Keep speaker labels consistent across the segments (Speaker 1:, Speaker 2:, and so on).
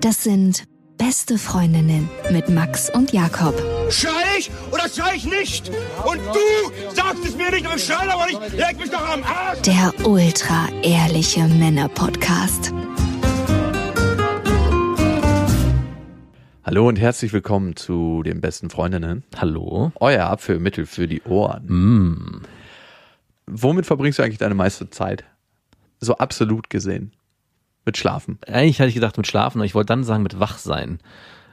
Speaker 1: Das sind beste Freundinnen mit Max und Jakob.
Speaker 2: Schrei ich oder schrei ich nicht? Und du sagst es mir nicht, aber ich schrei aber nicht. Leg mich doch am Arsch.
Speaker 1: Der ultra ehrliche Männer Podcast.
Speaker 3: Hallo und herzlich willkommen zu den besten Freundinnen.
Speaker 4: Hallo.
Speaker 3: Euer Abführmittel für die Ohren.
Speaker 4: Mm.
Speaker 3: Womit verbringst du eigentlich deine meiste Zeit? So absolut gesehen. Mit Schlafen.
Speaker 4: Eigentlich hatte ich gedacht mit Schlafen, aber ich wollte dann sagen mit Wachsein.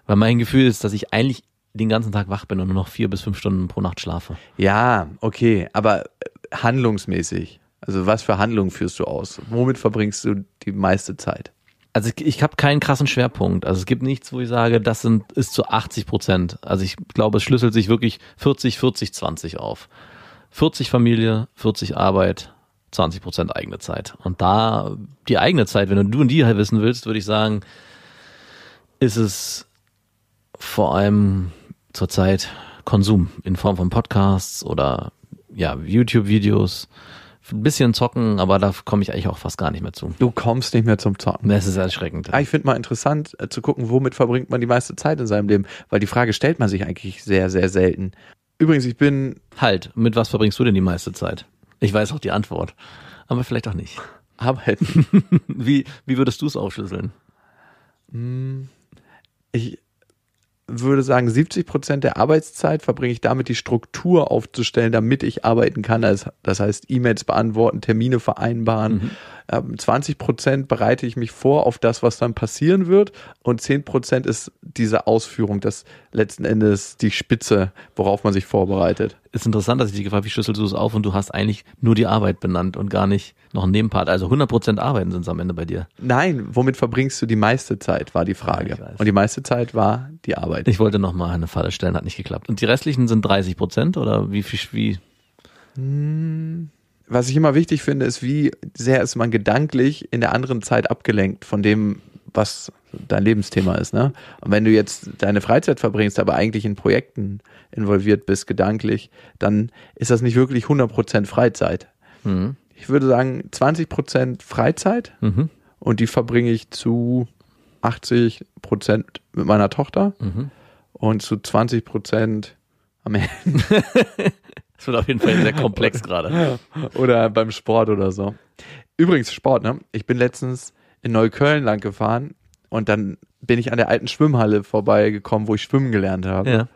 Speaker 4: Weil mein Gefühl ist, dass ich eigentlich den ganzen Tag wach bin und nur noch vier bis fünf Stunden pro Nacht schlafe.
Speaker 3: Ja, okay, aber äh, handlungsmäßig. Also was für Handlungen führst du aus? Womit verbringst du die meiste Zeit?
Speaker 4: Also ich, ich habe keinen krassen Schwerpunkt. Also es gibt nichts, wo ich sage, das sind, ist zu 80 Prozent. Also ich glaube, es schlüsselt sich wirklich 40, 40, 20 auf. 40 Familie, 40 Arbeit, 20 Prozent eigene Zeit. Und da die eigene Zeit, wenn du und die halt wissen willst, würde ich sagen, ist es vor allem zurzeit Konsum in Form von Podcasts oder ja, YouTube-Videos. Ein bisschen zocken, aber da komme ich eigentlich auch fast gar nicht mehr zu.
Speaker 3: Du kommst nicht mehr zum Zocken.
Speaker 4: Das ist erschreckend.
Speaker 3: Ah, ich finde mal interessant äh, zu gucken, womit verbringt man die meiste Zeit in seinem Leben, weil die Frage stellt man sich eigentlich sehr, sehr selten. Übrigens, ich bin
Speaker 4: Halt, mit was verbringst du denn die meiste Zeit? Ich weiß auch die Antwort, aber vielleicht auch nicht.
Speaker 3: arbeiten.
Speaker 4: Wie, wie würdest du es aufschlüsseln?
Speaker 3: Ich würde sagen, 70 Prozent der Arbeitszeit verbringe ich damit, die Struktur aufzustellen, damit ich arbeiten kann. Das das heißt, E-Mails beantworten, Termine vereinbaren. Ähm, 20 Prozent bereite ich mich vor auf das, was dann passieren wird. Und 10 Prozent ist diese Ausführung, das letzten Endes die Spitze, worauf man sich vorbereitet.
Speaker 4: Ist interessant, dass ich dich gefragt habe, wie schlüsselst du es auf und du hast eigentlich nur die Arbeit benannt und gar nicht noch einen Nebenpart. Also 100% Arbeiten sind es am Ende bei dir.
Speaker 3: Nein, womit verbringst du die meiste Zeit, war die
Speaker 4: Ja,
Speaker 3: Frage.
Speaker 4: weiß.
Speaker 3: Und die meiste Zeit war die Arbeit.
Speaker 4: Ich wollte noch mal eine Falle stellen, hat nicht geklappt. Und die restlichen sind 30% oder wie viel, wie?
Speaker 3: Was ich immer wichtig finde, ist, wie sehr ist man gedanklich in der anderen Zeit abgelenkt von dem, was dein Lebensthema ist. Ne? Und wenn du jetzt deine Freizeit verbringst, aber eigentlich in Projekten involviert bist, gedanklich, dann ist das nicht wirklich 100% Freizeit.
Speaker 4: Mhm.
Speaker 3: Ich würde sagen, 20% Freizeit
Speaker 4: Mhm.
Speaker 3: und die verbringe ich zu 80% mit meiner Tochter
Speaker 4: Mhm.
Speaker 3: und zu 20% am Ende
Speaker 4: Das wird auf jeden Fall sehr komplex gerade.
Speaker 3: oder beim Sport oder so. Übrigens Sport, ne? Ich bin letztens in Neukölln lang gefahren und dann bin ich an der alten Schwimmhalle vorbeigekommen, wo ich schwimmen gelernt habe.
Speaker 4: Ja.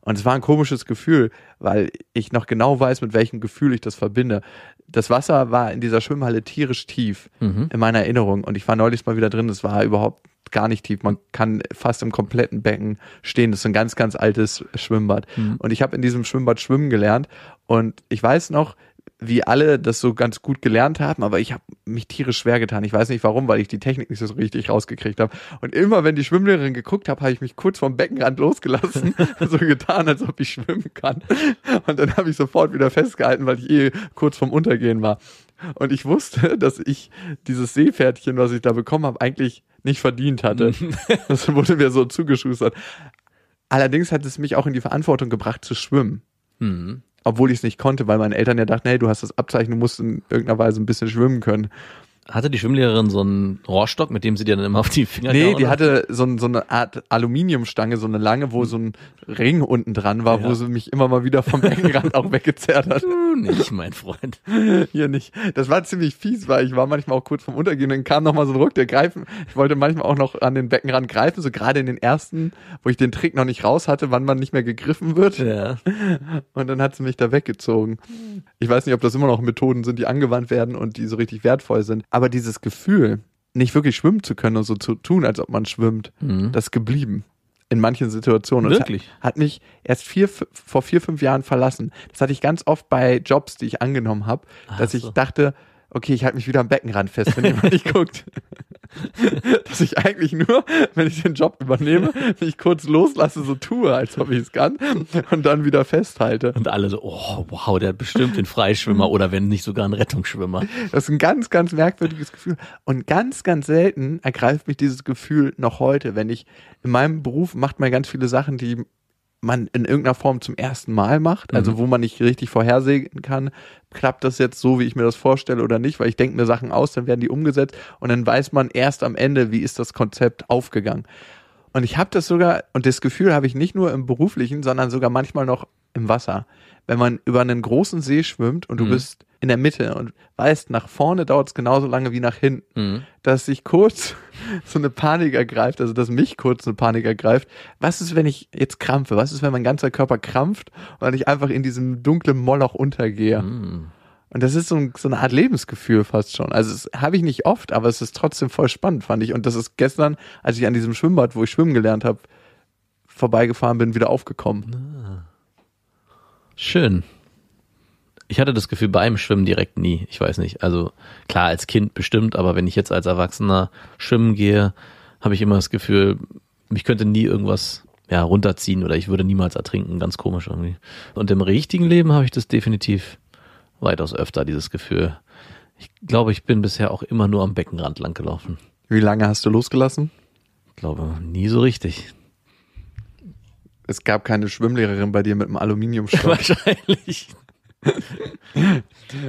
Speaker 3: Und es war ein komisches Gefühl, weil ich noch genau weiß, mit welchem Gefühl ich das verbinde. Das Wasser war in dieser Schwimmhalle tierisch tief
Speaker 4: Mhm.
Speaker 3: in meiner Erinnerung und ich war neulich mal wieder drin. Es war überhaupt gar nicht tief. Man kann fast im kompletten Becken stehen. Das ist ein ganz, ganz altes Schwimmbad. Und ich habe in diesem Schwimmbad schwimmen gelernt und ich weiß noch, wie alle das so ganz gut gelernt haben, aber ich habe mich tierisch schwer getan. Ich weiß nicht warum, weil ich die Technik nicht so richtig rausgekriegt habe. Und immer, wenn die Schwimmlehrerin geguckt habe, habe ich mich kurz vom Beckenrand losgelassen, so getan, als ob ich schwimmen kann. Und dann habe ich sofort wieder festgehalten, weil ich eh kurz vorm Untergehen war. Und ich wusste, dass ich dieses Seepferdchen, was ich da bekommen habe, eigentlich nicht verdient hatte. Das wurde mir so zugeschustert. Allerdings hat es mich auch in die Verantwortung gebracht, zu schwimmen
Speaker 4: Mhm.
Speaker 3: obwohl ich es nicht konnte, weil meine Eltern ja dachten, hey, du hast das Abzeichen, du musst in irgendeiner Weise ein bisschen schwimmen können.
Speaker 4: Hatte die Schwimmlehrerin so einen Rohrstock, mit dem sie dir dann immer auf die Finger
Speaker 3: Nee, die
Speaker 4: hat?
Speaker 3: hatte so, ein- so eine Art Aluminiumstange, so eine lange, wo so ein Ring unten dran war, wo
Speaker 4: Ja.
Speaker 3: sie mich immer mal wieder vom Beckenrand auch weggezerrt hat.
Speaker 4: Du nicht, mein Freund.
Speaker 3: Hier nicht. Das war ziemlich fies, weil ich war manchmal auch kurz vom Untergehen, dann kam noch mal so ein Ruck, der greifen. Ich wollte manchmal auch noch an den Beckenrand greifen, so gerade in den ersten, wo ich den Trick noch nicht raus hatte, wann man nicht mehr gegriffen wird.
Speaker 4: Ja.
Speaker 3: Und dann hat sie mich da weggezogen. Ich weiß nicht, ob das immer noch Methoden sind, die angewandt werden und die so richtig wertvoll sind. Aber dieses Gefühl, nicht wirklich schwimmen zu können und so zu tun, als ob man schwimmt,
Speaker 4: Mhm.
Speaker 3: das ist geblieben. In manchen Situationen. Und
Speaker 4: Wirklich?
Speaker 3: Hat, hat mich erst vier, vor vier, fünf Jahren verlassen. Das hatte ich ganz oft bei Jobs, die ich angenommen habe, dass ich
Speaker 4: so.
Speaker 3: dachte, okay, ich halte mich wieder am Beckenrand fest, wenn jemand nicht guckt. dass ich eigentlich nur, wenn ich den Job übernehme, mich kurz loslasse, so tue, als ob ich es kann und dann wieder festhalte.
Speaker 4: Und alle so, oh, wow, der hat bestimmt den Freischwimmer oder wenn nicht sogar einen Rettungsschwimmer.
Speaker 3: Das ist ein ganz, ganz merkwürdiges Gefühl. Und ganz, ganz selten ergreift mich dieses Gefühl noch heute, wenn ich in meinem Beruf macht man ganz viele Sachen, die man in irgendeiner Form zum ersten Mal macht, also wo man nicht richtig vorhersehen kann, klappt das jetzt so, wie ich mir das vorstelle oder nicht, weil ich denke mir Sachen aus, dann werden die umgesetzt und dann weiß man erst am Ende, wie ist das Konzept aufgegangen. Und ich habe das sogar, und das Gefühl habe ich nicht nur im beruflichen, sondern sogar manchmal noch im Wasser. Wenn man über einen großen See schwimmt und du
Speaker 4: Mhm.
Speaker 3: bist in der Mitte und weißt, nach vorne dauert es genauso lange wie nach hinten,
Speaker 4: Mhm.
Speaker 3: dass sich kurz so eine Panik ergreift, also dass mich kurz eine Panik ergreift. Was ist, wenn ich jetzt krampfe? Was ist, wenn mein ganzer Körper krampft und ich einfach in diesem dunklen Moloch untergehe?
Speaker 4: Mhm.
Speaker 3: Und das ist so, ein, so eine Art Lebensgefühl fast schon. Also das habe ich nicht oft, aber es ist trotzdem voll spannend, fand ich. Und das ist gestern, als ich an diesem Schwimmbad, wo ich schwimmen gelernt habe, vorbeigefahren bin, wieder aufgekommen.
Speaker 4: Schön. Ich hatte das Gefühl beim Schwimmen direkt nie. Ich weiß nicht. Also klar, als Kind bestimmt, aber wenn ich jetzt als Erwachsener schwimmen gehe, habe ich immer das Gefühl, mich könnte nie irgendwas ja, runterziehen oder ich würde niemals ertrinken. Ganz komisch irgendwie. Und im richtigen Leben habe ich das definitiv weitaus öfter, dieses Gefühl. Ich glaube, ich bin bisher auch immer nur am Beckenrand lang gelaufen.
Speaker 3: Wie lange hast du losgelassen?
Speaker 4: Ich glaube, nie so richtig.
Speaker 3: Es gab keine Schwimmlehrerin bei dir mit einem Aluminiumstock.
Speaker 4: Wahrscheinlich.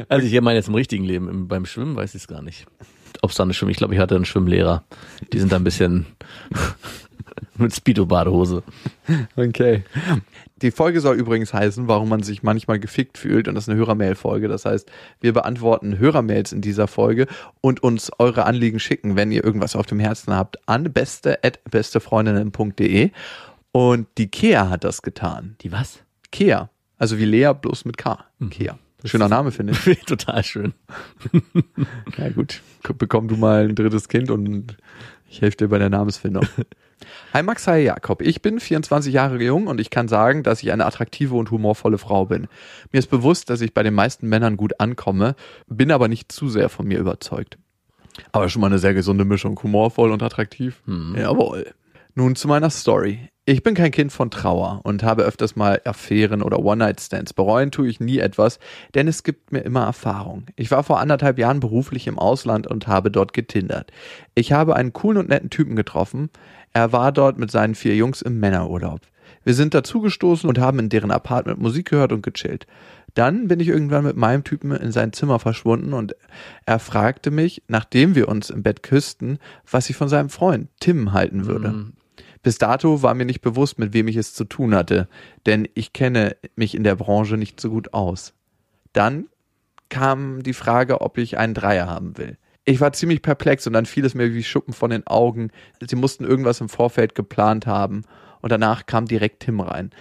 Speaker 4: Also ich meine jetzt im richtigen Leben, im, beim Schwimmen weiß ich es gar nicht. Ob es da eine Schwimm, ich glaube, ich hatte einen Schwimmlehrer. Die sind da ein bisschen mit Speedo-Badehose.
Speaker 3: Okay. Die Folge soll übrigens heißen, warum man sich manchmal gefickt fühlt. Und das ist eine Hörermail-Folge. Das heißt, wir beantworten Hörermails in dieser Folge und uns eure Anliegen schicken, wenn ihr irgendwas auf dem Herzen habt, an beste.bestefreundinnen.de. Und die Kea hat das getan.
Speaker 4: Die was?
Speaker 3: Kea. Also wie Lea, bloß mit K. Kea. Schöner Name, finde ich.
Speaker 4: Total schön.
Speaker 3: Ja gut, bekomm du mal ein drittes Kind und ich helfe dir bei der Namensfindung. Hi Max, hi Jakob. Ich bin 24 Jahre jung und ich kann sagen, dass ich eine attraktive und humorvolle Frau bin. Mir ist bewusst, dass ich bei den meisten Männern gut ankomme, bin aber nicht zu sehr von mir überzeugt. Aber schon mal eine sehr gesunde Mischung, humorvoll und attraktiv. Jawohl. Nun zu meiner Story. Ich bin kein Kind von Trauer und habe öfters mal Affären oder One-Night-Stands. Bereuen tue ich nie etwas, denn es gibt mir immer Erfahrung. Ich war vor anderthalb Jahren beruflich im Ausland und habe dort getindert. Ich habe einen coolen und netten Typen getroffen. Er war dort mit seinen vier Jungs im Männerurlaub. Wir sind dazugestoßen und haben in deren Apartment Musik gehört und gechillt. Dann bin ich irgendwann mit meinem Typen in sein Zimmer verschwunden und er fragte mich, nachdem wir uns im Bett küssten, was ich von seinem Freund Tim halten würde. Bis dato war mir nicht bewusst, mit wem ich es zu tun hatte, denn ich kenne mich in der Branche nicht so gut aus. Dann kam die Frage, ob ich einen Dreier haben will. Ich war ziemlich perplex und dann fiel es mir wie Schuppen von den Augen. Sie mussten irgendwas im Vorfeld geplant haben und danach kam direkt Tim rein.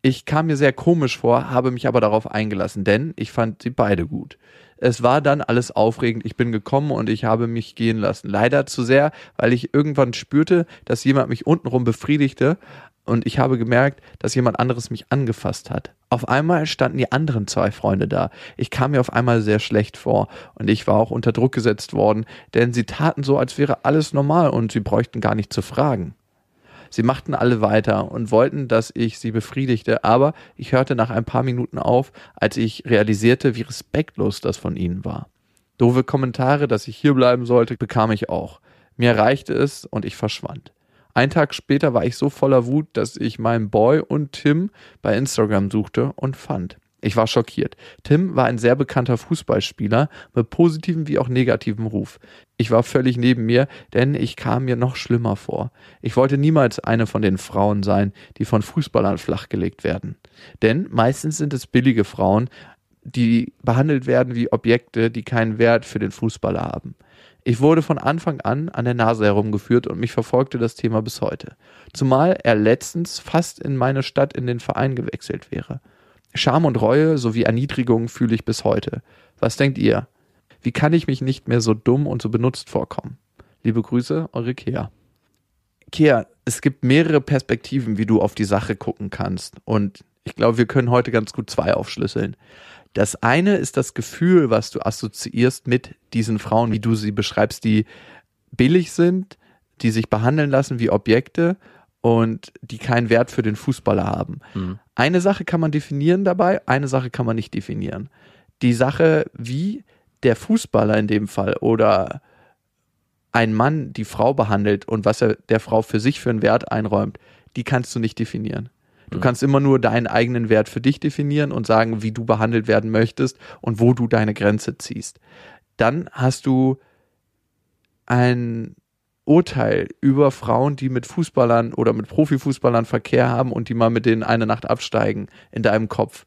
Speaker 3: Ich kam mir sehr komisch vor, habe mich aber darauf eingelassen, denn ich fand sie beide gut. Es war dann alles aufregend, ich bin gekommen und ich habe mich gehen lassen. Leider zu sehr, weil ich irgendwann spürte, dass jemand mich untenrum befriedigte und ich habe gemerkt, dass jemand anderes mich angefasst hat. Auf einmal standen die anderen zwei Freunde da. Ich kam mir auf einmal sehr schlecht vor und ich war auch unter Druck gesetzt worden, denn sie taten so, als wäre alles normal und sie bräuchten gar nicht zu fragen. Sie machten alle weiter und wollten, dass ich sie befriedigte, aber ich hörte nach ein paar Minuten auf, als ich realisierte, wie respektlos das von ihnen war. Doofe Kommentare, dass ich hier bleiben sollte, bekam ich auch. Mir reichte es und ich verschwand. Ein Tag später war ich so voller Wut, dass ich meinen Boy und Tim bei Instagram suchte und fand. Ich war schockiert. Tim war ein sehr bekannter Fußballspieler mit positivem wie auch negativem Ruf. Ich war völlig neben mir, denn ich kam mir noch schlimmer vor. Ich wollte niemals eine von den Frauen sein, die von Fußballern flachgelegt werden. Denn meistens sind es billige Frauen, die behandelt werden wie Objekte, die keinen Wert für den Fußballer haben. Ich wurde von Anfang an an der Nase herumgeführt und mich verfolgte das Thema bis heute. Zumal er letztens fast in meine Stadt in den Verein gewechselt wäre. Scham und Reue sowie Erniedrigung fühle ich bis heute. Was denkt ihr? Wie kann ich mich nicht mehr so dumm und so benutzt vorkommen? Liebe Grüße, eure Kea. Kea, es gibt mehrere Perspektiven, wie du auf die Sache gucken kannst. Und ich glaube, wir können heute ganz gut zwei aufschlüsseln. Das eine ist das Gefühl, was du assoziierst mit diesen Frauen, wie du sie beschreibst, die billig sind, die sich behandeln lassen wie Objekte und die keinen Wert für den Fußballer haben. Eine Sache kann man definieren dabei, eine Sache kann man nicht definieren. Die Sache, wie der Fußballer in dem Fall oder ein Mann die Frau behandelt und was er der Frau für sich für einen Wert einräumt, die kannst du nicht definieren. Du kannst immer nur deinen eigenen Wert für dich definieren und sagen, wie du behandelt werden möchtest und wo du deine Grenze ziehst. Dann hast du ein Urteil über Frauen, die mit Fußballern oder mit Profifußballern Verkehr haben und die mal mit denen eine Nacht absteigen in deinem Kopf.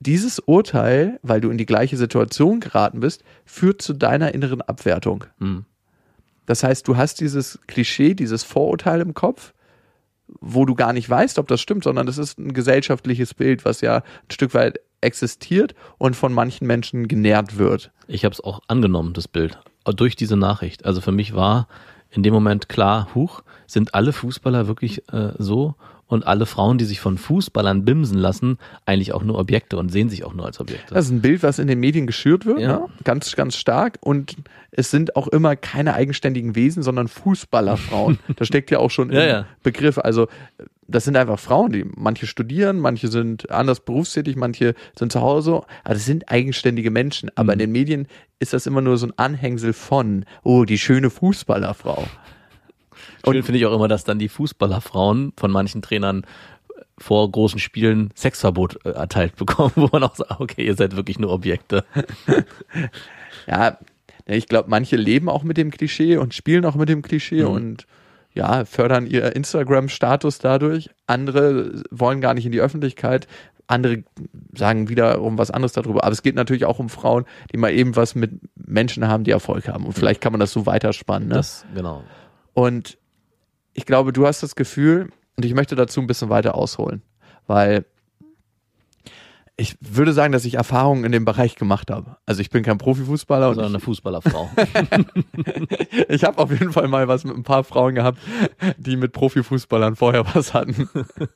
Speaker 3: Dieses Urteil, weil du in die gleiche Situation geraten bist, führt zu deiner inneren Abwertung.
Speaker 4: Mhm.
Speaker 3: Das heißt, du hast dieses Klischee, dieses Vorurteil im Kopf, wo du gar nicht weißt, ob das stimmt, sondern das ist ein gesellschaftliches Bild, was ja ein Stück weit existiert und von manchen Menschen genährt wird.
Speaker 4: Ich habe es auch angenommen, das Bild, durch diese Nachricht. Also für mich war in dem Moment klar, huch, sind alle Fußballer wirklich äh, so und alle Frauen, die sich von Fußballern bimsen lassen, eigentlich auch nur Objekte und sehen sich auch nur als Objekte.
Speaker 3: Das ist ein Bild, was in den Medien geschürt wird,
Speaker 4: Ja.
Speaker 3: ne? ganz, ganz stark. Und es sind auch immer keine eigenständigen Wesen, sondern Fußballerfrauen. das steckt ja auch schon im
Speaker 4: Ja, ja.
Speaker 3: Begriff. Also das sind einfach Frauen, die manche studieren, manche sind anders berufstätig, manche sind zu Hause. Also das sind eigenständige Menschen. Aber in den Medien ist das immer nur so ein Anhängsel von, oh, die schöne Fußballerfrau.
Speaker 4: Schön finde ich auch immer, dass dann die Fußballerfrauen von manchen Trainern vor großen Spielen Sexverbot äh, erteilt bekommen, wo man auch sagt, okay, ihr seid wirklich nur Objekte.
Speaker 3: Ja, ich glaube, manche leben auch mit dem Klischee und spielen auch mit dem Klischee
Speaker 4: Mhm.
Speaker 3: und ja, fördern ihr Instagram-Status dadurch. Andere wollen gar nicht in die Öffentlichkeit. Andere sagen wiederum was anderes darüber. Aber es geht natürlich auch um Frauen, die mal eben was mit Menschen haben, die Erfolg haben. Und vielleicht kann man das so weiterspannen. Ne?
Speaker 4: Das, genau.
Speaker 3: Und ich glaube, du hast das Gefühl, und ich möchte dazu ein bisschen weiter ausholen, weil ich würde sagen, dass ich Erfahrungen in dem Bereich gemacht habe. Also ich bin kein Profifußballer
Speaker 4: Sondern eine Fußballerfrau.
Speaker 3: ich habe auf jeden Fall mal was mit ein paar Frauen gehabt, die mit Profifußballern vorher was hatten.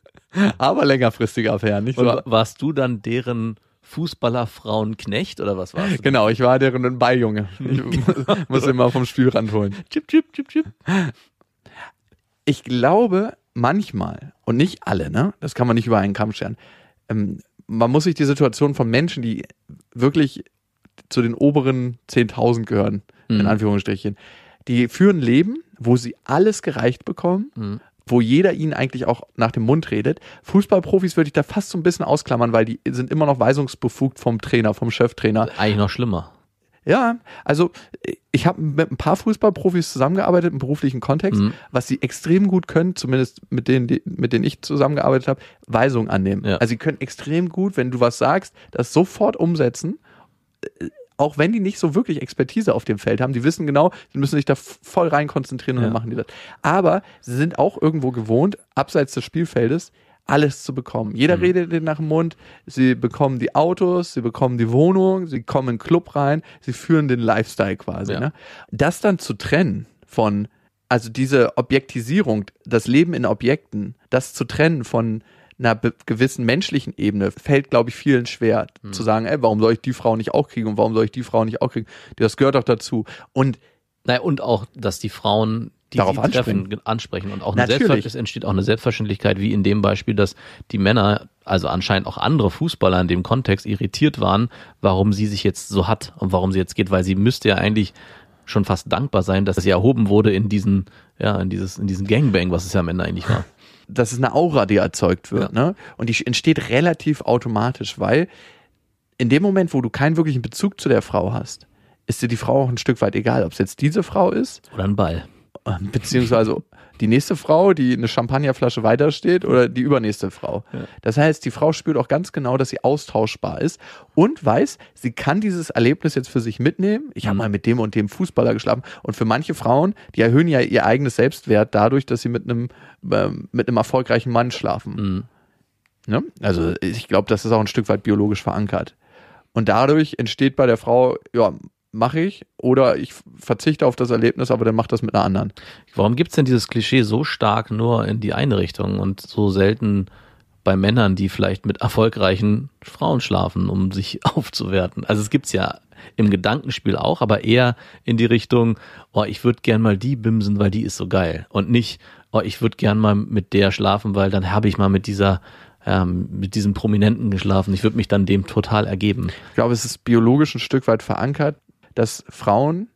Speaker 3: Aber längerfristige Affären, nicht so.
Speaker 4: wa- warst du dann deren Fußballerfrauenknecht oder was warst du?
Speaker 3: Genau, ich war deren Beijunge. Ich muss immer vom Spielrand holen.
Speaker 4: Chip, chip, chip, chip.
Speaker 3: Ich glaube, manchmal, und nicht alle, ne? Das kann man nicht über einen Kamm scheren. Ähm, man muss sich die Situation von Menschen, die wirklich zu den oberen 10.000 gehören, in
Speaker 4: Mhm.
Speaker 3: Anführungsstrichen, die führen Leben, wo sie alles gereicht bekommen,
Speaker 4: Mhm.
Speaker 3: Wo jeder ihnen eigentlich auch nach dem Mund redet. Fußballprofis würde ich da fast so ein bisschen ausklammern, weil die sind immer noch weisungsbefugt vom Trainer, vom Cheftrainer.
Speaker 4: Eigentlich noch schlimmer.
Speaker 3: Ja, also ich habe mit ein paar Fußballprofis zusammengearbeitet im beruflichen Kontext,
Speaker 4: Mhm.
Speaker 3: was sie extrem gut können, zumindest mit denen, die, mit denen ich zusammengearbeitet habe, Weisungen annehmen.
Speaker 4: Ja.
Speaker 3: Also sie können extrem gut, wenn du was sagst, das sofort umsetzen, auch wenn die nicht so wirklich Expertise auf dem Feld haben. Die wissen genau, sie müssen sich da voll rein konzentrieren und
Speaker 4: Ja.
Speaker 3: dann machen die das. Aber sie sind auch irgendwo gewohnt, abseits des Spielfeldes, alles zu bekommen. Jeder
Speaker 4: Mhm.
Speaker 3: redet denen nach dem Mund, sie bekommen die Autos, sie bekommen die Wohnung, sie kommen in den Club rein, sie führen den Lifestyle quasi.
Speaker 4: Ja.
Speaker 3: Ne? Das dann zu trennen von, also diese Objektisierung, das Leben in Objekten, das zu trennen von einer gewissen menschlichen Ebene, fällt, glaube ich, vielen schwer
Speaker 4: Mhm.
Speaker 3: zu sagen, ey, warum soll ich die Frau nicht auch kriegen und warum soll ich die Frau nicht auch kriegen? Das gehört doch dazu. Und
Speaker 4: Naja, und auch, dass die Frauen, die
Speaker 3: Darauf
Speaker 4: sie
Speaker 3: ansprechen.
Speaker 4: treffen, ansprechen. Und auch eine es entsteht auch eine Selbstverständlichkeit, wie in dem Beispiel, dass die Männer, also anscheinend auch andere Fußballer in dem Kontext irritiert waren, warum sie sich jetzt so hat und warum sie jetzt geht, weil sie müsste ja eigentlich schon fast dankbar sein, dass sie erhoben wurde in diesen, ja, in dieses, in diesen Gangbang, was es ja am Ende eigentlich war.
Speaker 3: Das ist eine Aura, die erzeugt wird. Ne? Und die entsteht relativ automatisch, weil in dem Moment, wo du keinen wirklichen Bezug zu der Frau hast, ist dir die Frau auch ein Stück weit egal, ob es jetzt diese Frau ist,
Speaker 4: Oder ein Ball.
Speaker 3: beziehungsweise die nächste Frau, die eine Champagnerflasche weitersteht oder die übernächste Frau. Das heißt, die Frau spürt auch ganz genau, dass sie austauschbar ist und weiß, sie kann dieses Erlebnis jetzt für sich mitnehmen. Ich habe mal mit dem und dem Fußballer geschlafen. Und für manche Frauen, die erhöhen ja ihr eigenes Selbstwert dadurch, dass sie mit einem, ähm, mit einem erfolgreichen Mann schlafen.
Speaker 4: Mhm.
Speaker 3: Ne? Also ich glaube, das ist auch ein Stück weit biologisch verankert. Und dadurch entsteht bei der Frau, ja, mache ich oder ich verzichte auf das Erlebnis, aber dann mach das mit einer anderen.
Speaker 4: Warum gibt's denn dieses Klischee so stark nur in die eine Richtung und so selten bei Männern, die vielleicht mit erfolgreichen Frauen schlafen, um sich aufzuwerten? Also es gibt's ja im Gedankenspiel auch, aber eher in die Richtung, oh, ich würde gern mal die bimsen, weil die ist so geil. Und nicht, oh, ich würde gern mal mit der schlafen, weil dann habe ich mal mit dieser, ähm, mit diesem Prominenten geschlafen. Ich würde mich dann dem total ergeben.
Speaker 3: Ich glaube, es ist biologisch ein Stück weit verankert, dass Frauen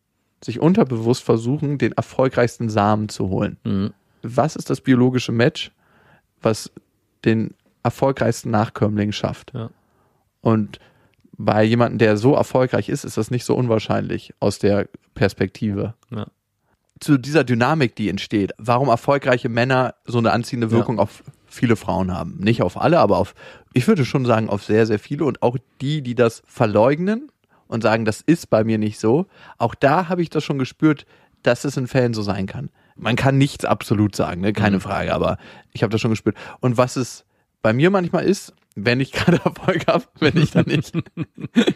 Speaker 3: sich unterbewusst versuchen, den erfolgreichsten Samen zu holen.
Speaker 4: Mhm.
Speaker 3: Was ist das biologische Match, was den erfolgreichsten Nachkömmling schafft.
Speaker 4: Ja.
Speaker 3: Und bei jemandem, der so erfolgreich ist, ist das nicht so unwahrscheinlich aus der Perspektive.
Speaker 4: Ja.
Speaker 3: Zu dieser Dynamik, die entsteht, warum erfolgreiche Männer so eine anziehende Wirkung auf viele Frauen haben. Nicht auf alle, aber auf, ich würde schon sagen, auf sehr, sehr viele und auch die, die das verleugnen und sagen, das ist bei mir nicht so. Auch da habe ich das schon gespürt, dass es in Fällen so sein kann. Man kann nichts absolut sagen, ne? keine
Speaker 4: Mhm.
Speaker 3: Frage, aber ich habe das schon gespürt. Und was es bei mir manchmal ist, wenn ich gerade Erfolg habe, wenn ich dann nicht,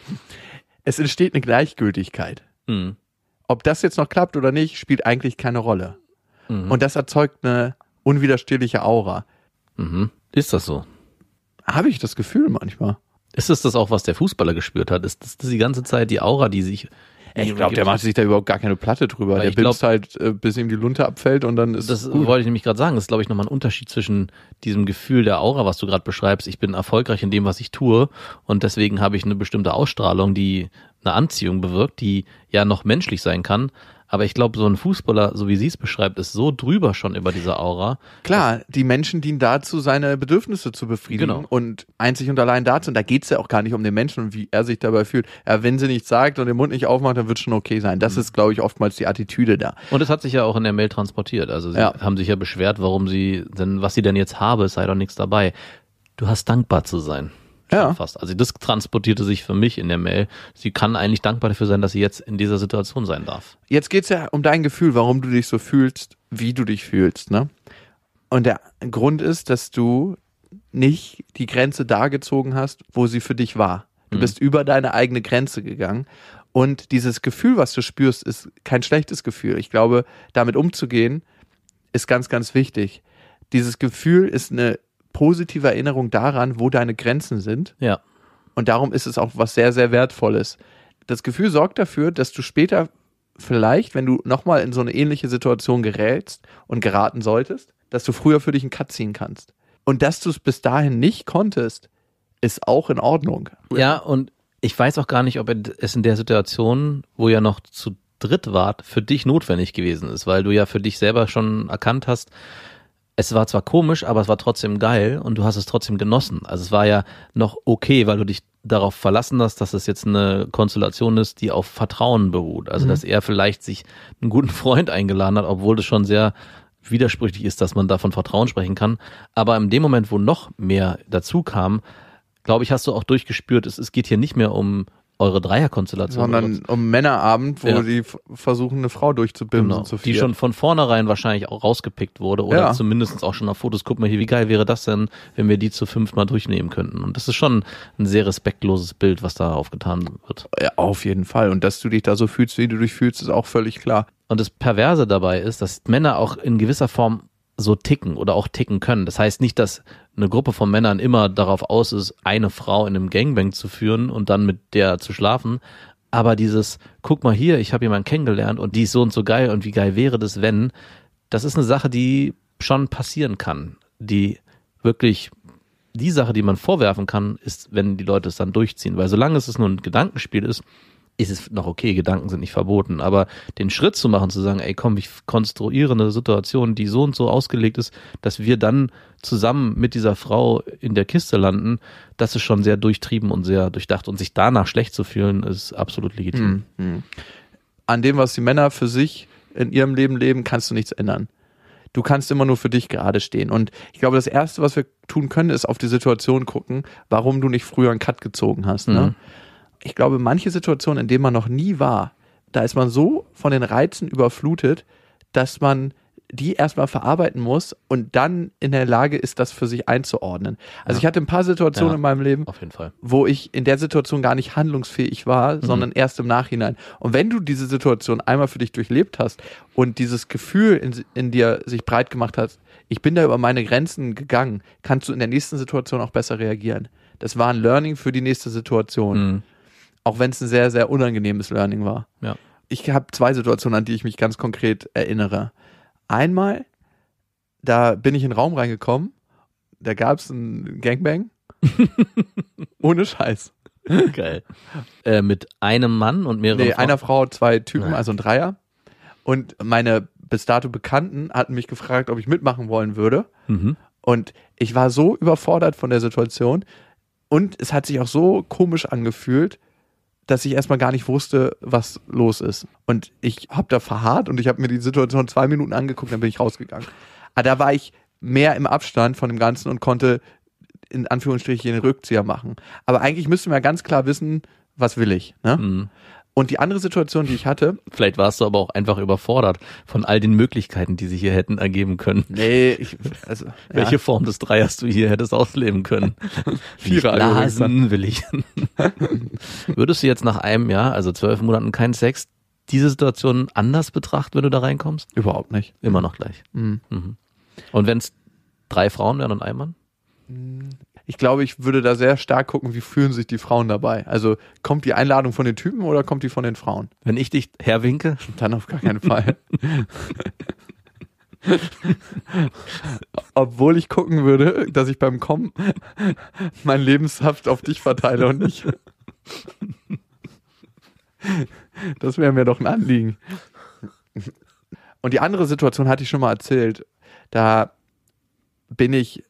Speaker 3: es entsteht eine Gleichgültigkeit.
Speaker 4: Mhm.
Speaker 3: Ob das jetzt noch klappt oder nicht, spielt eigentlich keine Rolle.
Speaker 4: Mhm.
Speaker 3: Und das erzeugt eine unwiderstehliche Aura.
Speaker 4: Mhm. Ist das so?
Speaker 3: Habe ich das Gefühl manchmal.
Speaker 4: Ist es das auch, was der Fußballer gespürt hat? Ist das die ganze Zeit die Aura, die sich.
Speaker 3: Ich glaube, der macht sich da überhaupt gar keine Platte drüber.
Speaker 4: Weil
Speaker 3: Der bimst halt, äh, bis ihm die Lunte abfällt und dann ist
Speaker 4: Das
Speaker 3: gut.
Speaker 4: wollte ich nämlich gerade sagen. Das ist, glaube ich, nochmal ein Unterschied zwischen diesem Gefühl der Aura, was du gerade beschreibst. Ich bin erfolgreich in dem, was ich tue und deswegen habe ich eine bestimmte Ausstrahlung, die eine Anziehung bewirkt, die ja noch menschlich sein kann. Aber ich glaube, so ein Fußballer, so wie sie es beschreibt, ist so drüber schon über diese Aura.
Speaker 3: Klar, die Menschen dienen dazu, seine Bedürfnisse zu befriedigen
Speaker 4: Genau.
Speaker 3: und einzig und allein dazu. Und da geht's ja auch gar nicht um den Menschen und wie er sich dabei fühlt. Ja, wenn sie nichts sagt und den Mund nicht aufmacht, dann wird schon okay sein.
Speaker 4: Mhm.
Speaker 3: Das ist, glaube ich, oftmals die Attitüde da.
Speaker 4: Und es hat sich ja auch in der Mail transportiert. Also sie
Speaker 3: Ja.
Speaker 4: haben sich ja beschwert, warum sie denn, was sie denn jetzt habe, es sei doch nichts dabei. Du hast dankbar zu sein.
Speaker 3: Ja.
Speaker 4: Fast. Also das transportierte sich für mich in der Mail. Sie kann eigentlich dankbar dafür sein, dass sie jetzt in dieser Situation sein darf.
Speaker 3: Jetzt geht's ja um dein Gefühl, warum du dich so fühlst, wie du dich fühlst, ne? Und der Grund ist, dass du nicht die Grenze da gezogen hast, wo sie für dich war. Du
Speaker 4: Mhm.
Speaker 3: bist über deine eigene Grenze gegangen. Und dieses Gefühl, was du spürst, ist kein schlechtes Gefühl. Ich glaube, damit umzugehen, ist ganz, ganz wichtig. Dieses Gefühl ist eine positive Erinnerung daran, wo deine Grenzen sind.
Speaker 4: Ja.
Speaker 3: Und darum ist es auch was sehr, sehr Wertvolles. Das Gefühl sorgt dafür, dass du später vielleicht, wenn du nochmal in so eine ähnliche Situation gerätst und geraten solltest, dass du früher für dich einen Cut ziehen kannst. Und dass du es bis dahin nicht konntest, ist auch in Ordnung.
Speaker 4: Ja, und ich weiß auch gar nicht, ob es in der Situation, wo ihr noch zu dritt wart, für dich notwendig gewesen ist, weil du ja für dich selber schon erkannt hast, es war zwar komisch, aber es war trotzdem geil und du hast es trotzdem genossen. Also es war ja noch okay, weil du dich darauf verlassen hast, dass es jetzt eine Konstellation ist, die auf Vertrauen beruht. Also dass er vielleicht sich einen guten Freund eingeladen hat, obwohl das schon sehr widersprüchlich ist, dass man da von Vertrauen sprechen kann. Aber in dem Moment, wo noch mehr dazu kam, glaube ich, hast du auch durchgespürt, es, es geht hier nicht mehr um eure Dreierkonstellation.
Speaker 3: Sondern um Männerabend, wo
Speaker 4: Ja.
Speaker 3: die versuchen, eine Frau durchzubimsen
Speaker 4: Genau,
Speaker 3: zu
Speaker 4: die
Speaker 3: viert.
Speaker 4: schon von vornherein wahrscheinlich auch rausgepickt wurde oder
Speaker 3: Ja.
Speaker 4: zumindest auch schon auf Fotos. Guck mal hier, wie geil wäre das denn, wenn wir die zu fünf mal durchnehmen könnten. Und das ist schon ein sehr respektloses Bild, was da aufgetan wird.
Speaker 3: ja, auf jeden Fall. Und dass du dich da so fühlst, wie du dich fühlst, ist auch völlig klar.
Speaker 4: Und das Perverse dabei ist, dass Männer auch in gewisser Form so ticken oder auch ticken können. Das heißt nicht, dass eine Gruppe von Männern immer darauf aus ist, eine Frau in einem Gangbang zu führen und dann mit der zu schlafen. Aber dieses, guck mal hier, ich habe jemanden kennengelernt und die ist so und so geil und wie geil wäre das, wenn, das ist eine Sache, die schon passieren kann. Die wirklich, die Sache, die man vorwerfen kann, ist, wenn die Leute es dann durchziehen. Weil solange es nur ein Gedankenspiel ist, ist es noch okay, Gedanken sind nicht verboten, aber den Schritt zu machen, zu sagen, ey komm, ich konstruiere eine Situation, die so und so ausgelegt ist, dass wir dann zusammen mit dieser Frau in der Kiste landen, das ist schon sehr durchtrieben und sehr durchdacht und sich danach schlecht zu fühlen, ist absolut legitim.
Speaker 3: An dem, was die Männer für sich in ihrem Leben leben, kannst du nichts ändern. Du kannst immer nur für dich gerade stehen. Und ich glaube, das Erste, was wir tun können, ist auf die Situation gucken, warum du nicht früher einen Cut gezogen hast. Ne?
Speaker 4: Mhm.
Speaker 3: Ich glaube, manche Situationen, in denen man noch nie war, da ist man so von den Reizen überflutet, dass man die erstmal verarbeiten muss und dann in der Lage ist, das für sich einzuordnen. Also ich hatte ein paar Situationen
Speaker 4: Ja.
Speaker 3: in meinem Leben,
Speaker 4: Auf jeden Fall.
Speaker 3: wo ich in der Situation gar nicht handlungsfähig war, sondern erst im Nachhinein. Und wenn du diese Situation einmal für dich durchlebt hast und dieses Gefühl in, in dir sich breit gemacht hat, ich bin da über meine Grenzen gegangen, kannst du in der nächsten Situation auch besser reagieren. Das war ein Learning für die nächste Situation,
Speaker 4: Mhm.
Speaker 3: Auch wenn es ein sehr, sehr unangenehmes Learning war.
Speaker 4: Ja.
Speaker 3: Ich habe zwei Situationen, an die ich mich ganz konkret erinnere. Einmal, da bin ich in den Raum reingekommen, da gab es einen Gangbang. Ohne Scheiß.
Speaker 4: Geil. Äh, mit einem Mann und mehreren
Speaker 3: Nee,
Speaker 4: Frauen?
Speaker 3: einer Frau, zwei Typen,
Speaker 4: Ja.
Speaker 3: also ein Dreier. Und meine bis dato Bekannten hatten mich gefragt, ob ich mitmachen wollen würde.
Speaker 4: Mhm.
Speaker 3: Und ich war so überfordert von der Situation und es hat sich auch so komisch angefühlt, dass ich erstmal gar nicht wusste, was los ist. Und ich habe da verharrt und ich habe mir die Situation zwei Minuten angeguckt, dann bin ich rausgegangen. Aber da war ich mehr im Abstand von dem Ganzen und konnte in Anführungsstrichen den Rückzieher machen. Aber eigentlich müssten wir ganz klar wissen, was will ich. Ne?
Speaker 4: Mhm.
Speaker 3: Und die andere Situation, die ich hatte,
Speaker 4: Vielleicht warst du aber auch einfach überfordert von all den Möglichkeiten, die sich hier hätten ergeben können.
Speaker 3: nee, ich, also,
Speaker 4: Welche
Speaker 3: ja,
Speaker 4: Form des Dreiers du hier hättest ausleben können.
Speaker 3: Vierer
Speaker 4: blasen, will ich. Würdest du jetzt nach einem Jahr, also zwölf Monaten keinen Sex, diese Situation anders betrachten, wenn du da reinkommst?
Speaker 3: überhaupt nicht.
Speaker 4: Immer noch gleich.
Speaker 3: Mhm.
Speaker 4: Mhm. Und wenn es drei Frauen wären und ein Mann?
Speaker 3: Ich glaube, ich würde da sehr stark gucken, wie fühlen sich die Frauen dabei. Also kommt die Einladung von den Typen oder kommt die von den Frauen?
Speaker 4: Wenn ich dich herwinke?
Speaker 3: Dann auf gar keinen Fall. Obwohl ich gucken würde, dass ich beim Kommen mein Lebenshaft auf dich verteile und nicht. Das wäre mir doch ein Anliegen. Und die andere Situation hatte ich schon mal erzählt. Da bin ich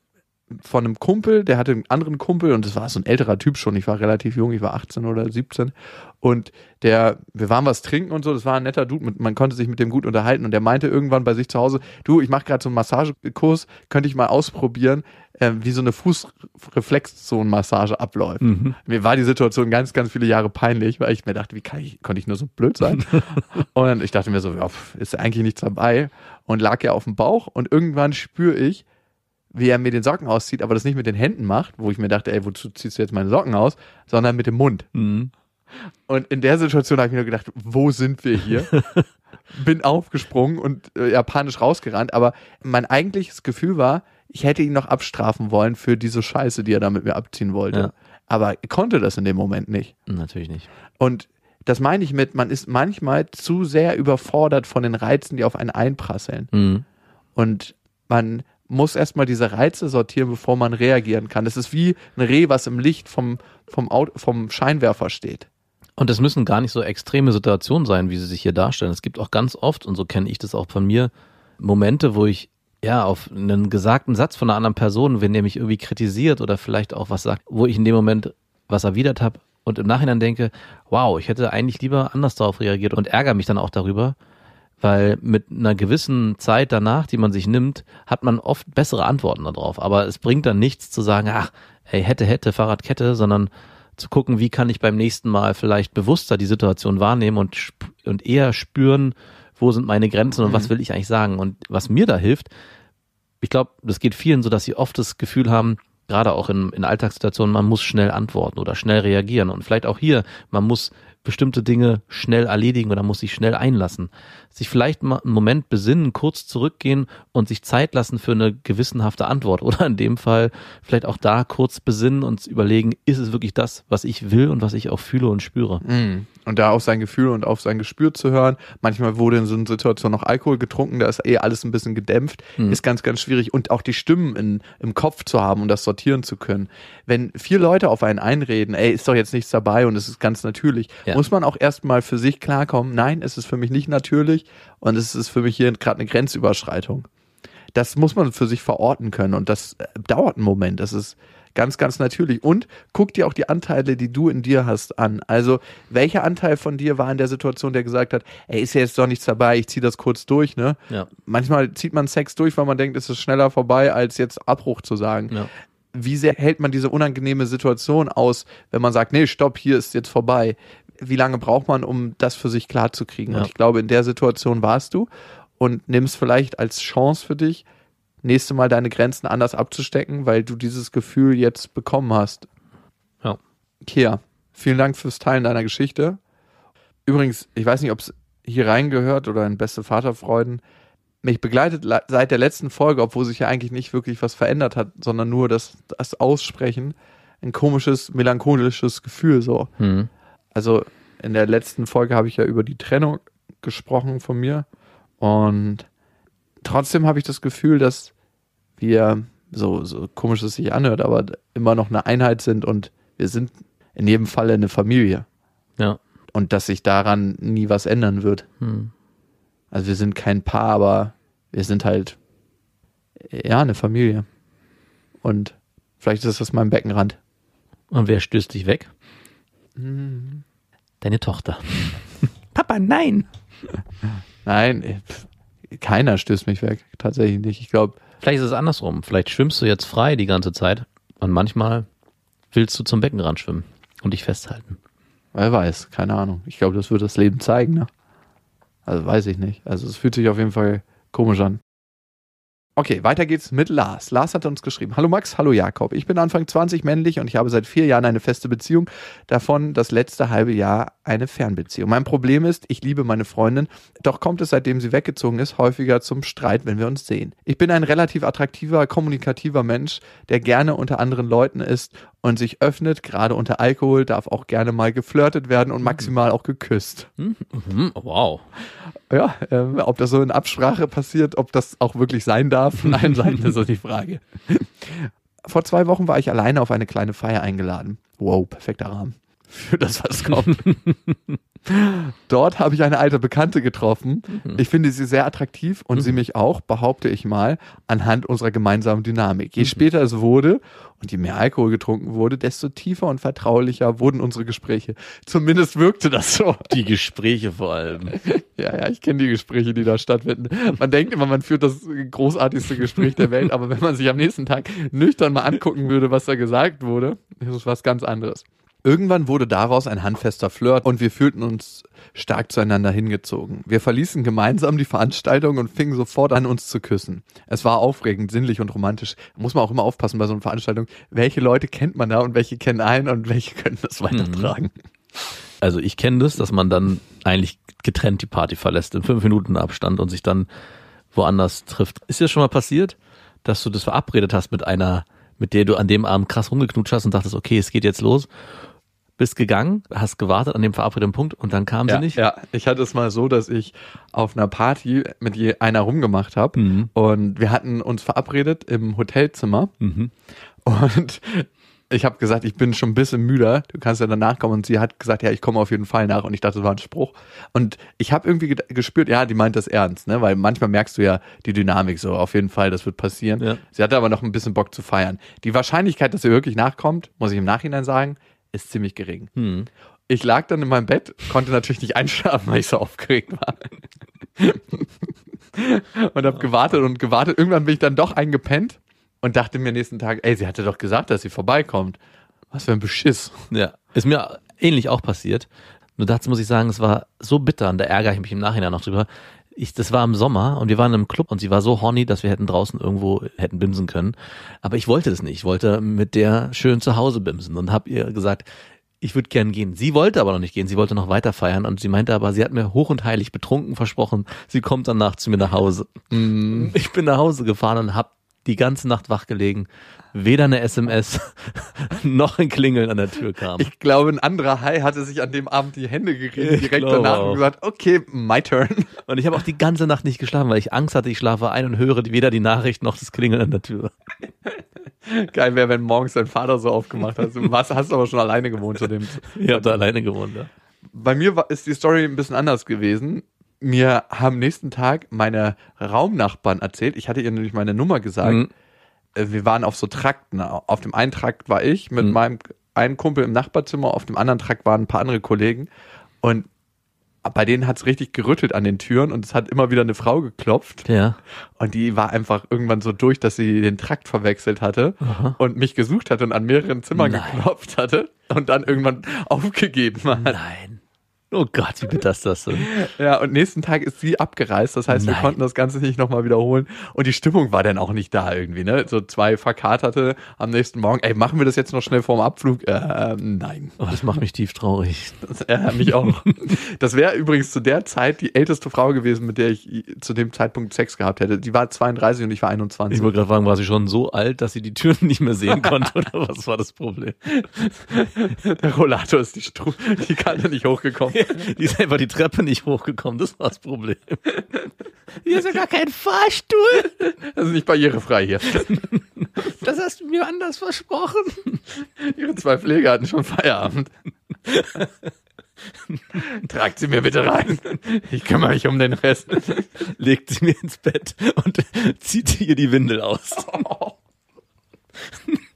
Speaker 3: von einem Kumpel, der hatte einen anderen Kumpel und das war so ein älterer Typ schon. Ich war relativ jung, ich war 18 oder 17 und der, wir waren was trinken und so, das war ein netter Dude, man konnte sich mit dem gut unterhalten und der meinte irgendwann bei sich zu Hause, du, ich mache gerade so einen Massagekurs, könnte ich mal ausprobieren, äh, wie so eine Fußreflexzonenmassage abläuft. Mir war die Situation ganz, ganz viele Jahre peinlich, weil ich mir dachte, wie kann ich, konnte ich nur so blöd sein? und ich dachte mir so, ja, ist eigentlich nichts dabei und lag ja auf dem Bauch und irgendwann spüre ich, wie er mir den Socken auszieht, aber das nicht mit den Händen macht, wo ich mir dachte, ey, wozu ziehst du jetzt meine Socken aus, sondern mit dem Mund.
Speaker 4: Mhm.
Speaker 3: Und in der Situation habe ich mir nur gedacht, wo sind wir hier? Bin aufgesprungen und äh, ja, panisch rausgerannt, aber mein eigentliches Gefühl war, ich hätte ihn noch abstrafen wollen für diese Scheiße, die er da mit mir abziehen wollte.
Speaker 4: Ja.
Speaker 3: Aber er konnte das in dem Moment nicht.
Speaker 4: Natürlich nicht.
Speaker 3: Und das meine ich mit, man ist manchmal zu sehr überfordert von den Reizen, die auf einen einprasseln.
Speaker 4: Mhm.
Speaker 3: Und man muss erstmal diese Reize sortieren, bevor man reagieren kann. Das ist wie ein Reh, was im Licht vom, vom, Auto, vom Scheinwerfer steht.
Speaker 4: Und es müssen gar nicht so extreme Situationen sein, wie sie sich hier darstellen. Es gibt auch ganz oft, und so kenne ich das auch von mir, Momente, wo ich ja auf einen gesagten Satz von einer anderen Person, wenn der mich irgendwie kritisiert oder vielleicht auch was sagt, wo ich in dem Moment was erwidert habe und im Nachhinein denke, wow, ich hätte eigentlich lieber anders darauf reagiert und ärgere mich dann auch darüber, weil mit einer gewissen Zeit danach, die man sich nimmt, hat man oft bessere Antworten darauf. Aber es bringt dann nichts zu sagen, ach, ey, hätte, hätte, Fahrradkette, sondern zu gucken, wie kann ich beim nächsten Mal vielleicht bewusster die Situation wahrnehmen und, und eher spüren, wo sind meine Grenzen und was will ich eigentlich sagen. Und was mir da hilft, ich glaube, das geht vielen so, dass sie oft das Gefühl haben, gerade auch in, in Alltagssituationen, man muss schnell antworten oder schnell reagieren. Und vielleicht auch hier, man muss bestimmte Dinge schnell erledigen oder muss sich schnell einlassen. Sich vielleicht mal einen Moment besinnen, kurz zurückgehen und sich Zeit lassen für eine gewissenhafte Antwort. Oder in dem Fall vielleicht auch da kurz besinnen und überlegen, ist es wirklich das, was ich will und was ich auch fühle und spüre.
Speaker 3: Und da auf sein Gefühl und auf sein Gespür zu hören. Manchmal wurde in so einer Situation noch Alkohol getrunken, da ist eh alles ein bisschen gedämpft. Ist ganz, ganz schwierig. Und auch die Stimmen in, im Kopf zu haben und das sortieren zu können. Wenn vier Leute auf einen einreden, ey, ist doch jetzt nichts dabei und es ist ganz natürlich,
Speaker 4: Ja.
Speaker 3: muss man auch erstmal für sich klarkommen, nein, es ist für mich nicht natürlich und es ist für mich hier gerade eine Grenzüberschreitung. Das muss man für sich verorten können und das äh, dauert einen Moment. Das ist ganz, ganz natürlich. Und guck dir auch die Anteile, die du in dir hast, an. Also, welcher Anteil von dir war in der Situation, der gesagt hat, ey, ist ja jetzt doch nichts dabei, ich zieh das kurz durch, ne?
Speaker 4: Ja.
Speaker 3: Manchmal zieht man Sex durch, weil man denkt, es ist schneller vorbei, als jetzt Abbruch zu sagen.
Speaker 4: Ja.
Speaker 3: Wie sehr hält man diese unangenehme Situation aus, wenn man sagt, nee, stopp, hier ist jetzt vorbei? Wie lange braucht man, um das für sich klar zu kriegen?
Speaker 4: Ja.
Speaker 3: Und ich glaube, in der Situation warst du und nimmst vielleicht als Chance für dich, nächste Mal deine Grenzen anders abzustecken, weil du dieses Gefühl jetzt bekommen hast.
Speaker 4: Ja.
Speaker 3: Kia, vielen Dank fürs Teilen deiner Geschichte. Übrigens, ich weiß nicht, ob es hier reingehört oder in Beste Vaterfreuden. Mich begleitet le- seit der letzten Folge, obwohl sich ja eigentlich nicht wirklich was verändert hat, sondern nur das, das Aussprechen, ein komisches, melancholisches Gefühl so.
Speaker 4: Hm.
Speaker 3: Also in der letzten Folge habe ich ja über die Trennung gesprochen von mir und trotzdem habe ich das Gefühl, dass wir, so, so komisch es sich anhört, aber immer noch eine Einheit sind und wir sind in jedem Falle eine Familie
Speaker 4: Ja.
Speaker 3: und dass sich daran nie was ändern wird.
Speaker 4: Hm.
Speaker 3: Also wir sind kein Paar, aber wir sind halt ja eine Familie. Und vielleicht ist das mein Beckenrand.
Speaker 4: Und wer stößt dich weg?
Speaker 3: Hm.
Speaker 4: Deine Tochter. Papa, nein.
Speaker 3: Nein, äh, keiner stößt mich weg. Tatsächlich nicht. Ich glaube,
Speaker 4: Vielleicht ist es andersrum. Vielleicht schwimmst du jetzt frei die ganze Zeit und manchmal willst du zum Beckenrand schwimmen und dich festhalten.
Speaker 3: wer weiß, keine Ahnung. Ich glaube, das wird das Leben zeigen, ne? Also weiß ich nicht. Also es fühlt sich auf jeden Fall komisch an. Okay, weiter geht's mit Lars. Lars hat uns geschrieben. Hallo Max, hallo Jakob. Ich bin Anfang 20 männlich und ich habe seit vier Jahren eine feste Beziehung. Davon das letzte halbe Jahr eine Fernbeziehung. Mein Problem ist, ich liebe meine Freundin, doch kommt es, seitdem sie weggezogen ist, häufiger zum Streit, wenn wir uns sehen. Ich bin ein relativ attraktiver, kommunikativer Mensch, der gerne unter anderen Leuten ist und sich öffnet. Gerade unter Alkohol darf auch gerne mal geflirtet werden und maximal auch geküsst.
Speaker 4: Mhm, wow.
Speaker 3: Ja, ähm, ob das so in Absprache passiert, ob das auch wirklich sein darf, allen Seiten ist so die Frage. Vor zwei Wochen war ich alleine auf eine kleine Feier eingeladen. Wow, perfekter Rahmen. Für das, was kommt. Dort habe ich eine alte Bekannte getroffen. Ich finde sie sehr attraktiv und sie mich auch, behaupte ich mal, anhand unserer gemeinsamen Dynamik. Je später es wurde und je mehr Alkohol getrunken wurde, desto tiefer und vertraulicher wurden unsere Gespräche. Zumindest wirkte das so.
Speaker 4: Die Gespräche vor allem.
Speaker 3: Ja, ja, ich kenne die Gespräche, die da stattfinden. Man denkt immer, man führt das großartigste Gespräch der Welt, aber wenn man sich am nächsten Tag nüchtern mal angucken würde, was da gesagt wurde, ist es was ganz anderes. Irgendwann wurde daraus ein handfester Flirt und wir fühlten uns stark zueinander hingezogen. Wir verließen gemeinsam die Veranstaltung und fingen sofort an, uns zu küssen. Es war aufregend, sinnlich und romantisch. Muss man auch immer aufpassen bei so einer Veranstaltung. Welche Leute kennt man da und welche kennen einen und welche können das weitertragen?
Speaker 4: Also ich kenne das, dass man dann eigentlich getrennt die Party verlässt, in fünf Minuten Abstand und sich dann woanders trifft. Ist dir schon mal passiert, dass du das verabredet hast mit einer, mit der du an dem Abend krass rumgeknutscht hast und dachtest, okay, es geht jetzt los, bist gegangen, hast gewartet an dem verabredeten Punkt und dann kam
Speaker 3: Ja,
Speaker 4: sie nicht?
Speaker 3: ja, ich hatte es mal so, dass ich auf einer Party mit je einer rumgemacht habe
Speaker 4: Mhm.
Speaker 3: und wir hatten uns verabredet im Hotelzimmer
Speaker 4: Mhm.
Speaker 3: und ich habe gesagt, ich bin schon ein bisschen müder, du kannst ja danach kommen und sie hat gesagt, ja, ich komme auf jeden Fall nach und ich dachte, das war ein Spruch und ich habe irgendwie gespürt, ja, die meint das ernst, ne, weil manchmal merkst du ja die Dynamik so, auf jeden Fall, das wird passieren.
Speaker 4: Ja.
Speaker 3: Sie hatte aber noch ein bisschen Bock zu feiern. Die Wahrscheinlichkeit, dass sie wirklich nachkommt, muss ich im Nachhinein sagen, ist ziemlich gering.
Speaker 4: Hm.
Speaker 3: Ich lag dann in meinem Bett, konnte natürlich nicht einschlafen, weil ich so aufgeregt war. und habe gewartet und gewartet. Irgendwann bin ich dann doch eingepennt und dachte mir nächsten Tag, ey, sie hatte doch gesagt, dass sie vorbeikommt. Was für ein Beschiss.
Speaker 4: Ja, ist mir ähnlich auch passiert. Nur dazu muss ich sagen, es war so bitter und da ärgere ich mich im Nachhinein noch drüber. Ich, das war im Sommer und wir waren im Club und sie war so horny, dass wir hätten draußen irgendwo hätten bimsen können. Aber ich wollte das nicht. Ich wollte mit der schön zu Hause bimsen und habe ihr gesagt, ich würde gern gehen. Sie wollte aber noch nicht gehen. Sie wollte noch weiter feiern und sie meinte aber, sie hat mir hoch und heilig betrunken versprochen, sie kommt danach zu mir nach Hause. Ich bin nach Hause gefahren und habe die ganze Nacht wach gelegen. Weder eine SMS noch ein Klingeln an der Tür kam.
Speaker 3: Ich glaube, ein anderer Hai hatte sich an dem Abend die Hände gerieben, direkt danach
Speaker 4: auch.
Speaker 3: und gesagt, okay, my turn.
Speaker 4: Und ich habe auch die ganze Nacht nicht geschlafen, weil ich Angst hatte, ich schlafe ein und höre weder die Nachricht noch das Klingeln an der Tür.
Speaker 3: Geil wäre, wenn morgens dein Vater so aufgemacht hat. Du warst, hast aber schon alleine gewohnt zu dem.
Speaker 4: Ich habe da alleine gewohnt. Ja.
Speaker 3: Bei mir war, ist die Story ein bisschen anders gewesen. Mir haben am nächsten Tag meine Raumnachbarn erzählt, ich hatte ihr nämlich meine Nummer gesagt,
Speaker 4: Mhm.
Speaker 3: äh, wir waren auf so Trakten. Auf dem einen Trakt war ich mit
Speaker 4: Mhm.
Speaker 3: meinem einen Kumpel im Nachbarzimmer, auf dem anderen Trakt waren ein paar andere Kollegen und bei denen hat's richtig gerüttelt an den Türen und es hat immer wieder eine Frau geklopft
Speaker 4: ja.
Speaker 3: und die war einfach irgendwann so durch, dass sie den Trakt verwechselt hatte und mich gesucht hatte und an mehreren Zimmern
Speaker 4: Nein.
Speaker 3: geklopft hatte und dann irgendwann aufgegeben hat.
Speaker 4: Nein. Oh Gott, wie bitter ist das denn?
Speaker 3: Ja, und nächsten Tag ist sie abgereist. Das heißt, wir
Speaker 4: Nein.
Speaker 3: konnten das Ganze nicht nochmal wiederholen. Und die Stimmung war dann auch nicht da irgendwie, ne? So zwei Verkaterte am nächsten Morgen. Ey, machen wir das jetzt noch schnell vorm Abflug? Äh, nein.
Speaker 4: Oh, das macht mich tief traurig.
Speaker 3: Das ärgert mich auch. Das wäre übrigens zu der Zeit die älteste Frau gewesen, mit der ich zu dem Zeitpunkt Sex gehabt hätte. Die war 32 und ich war 21.
Speaker 4: Ich wollte gerade fragen, war sie schon so alt, dass sie die Türen nicht mehr sehen konnte oder was war das Problem?
Speaker 3: Der Rollator ist die Stru die Kante nicht hochgekommen.
Speaker 4: Die ist einfach die Treppe nicht hochgekommen, das war das Problem. Hier ist ja gar kein Fahrstuhl.
Speaker 3: Das ist nicht barrierefrei hier.
Speaker 4: Das hast du mir anders versprochen.
Speaker 3: Ihre zwei Pfleger hatten schon Feierabend. Tragt sie mir bitte rein. Ich kümmere mich um den Rest.
Speaker 4: Legt sie mir ins Bett und zieht ihr die Windel aus.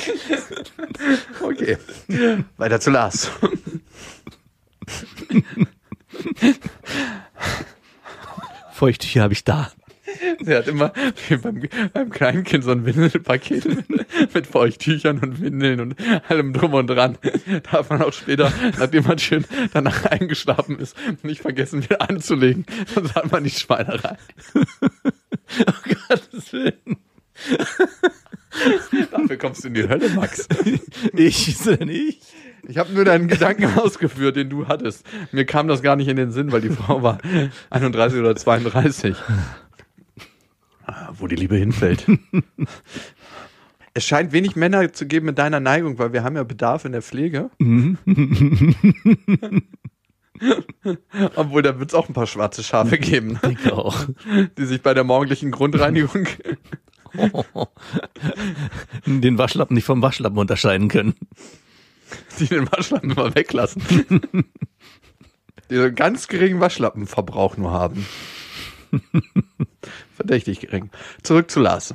Speaker 3: Okay. Weiter zu Lars.
Speaker 4: Feuchttücher habe ich da.
Speaker 3: Sie hat immer wie beim, beim Kleinkind so ein Windelpaket mit, mit Feuchttüchern und Windeln und allem drum und dran. Darf man auch später, nachdem man schön danach eingeschlafen ist, nicht vergessen wieder anzulegen. Sonst hat man die Schweinerei.
Speaker 4: Oh Gottes Willen.
Speaker 3: Du in die Hölle, Max.
Speaker 4: Ich denn ich?
Speaker 3: Ich habe nur deinen Gedanken ausgeführt, den du hattest. Mir kam das gar nicht in den Sinn, weil die Frau war 31 oder 32. Ah, Wo die Liebe hinfällt. Es scheint wenig Männer zu geben mit deiner Neigung, weil wir haben ja Bedarf in der Pflege. Obwohl, da wird es auch ein paar schwarze Schafe geben, ne?
Speaker 4: Ich auch.
Speaker 3: die sich bei der morgendlichen Grundreinigung
Speaker 4: Den Waschlappen nicht vom Waschlappen unterscheiden können.
Speaker 3: die den Waschlappen immer weglassen. die so einen ganz geringen Waschlappenverbrauch nur haben. Verdächtig gering. Zurück zu Lars.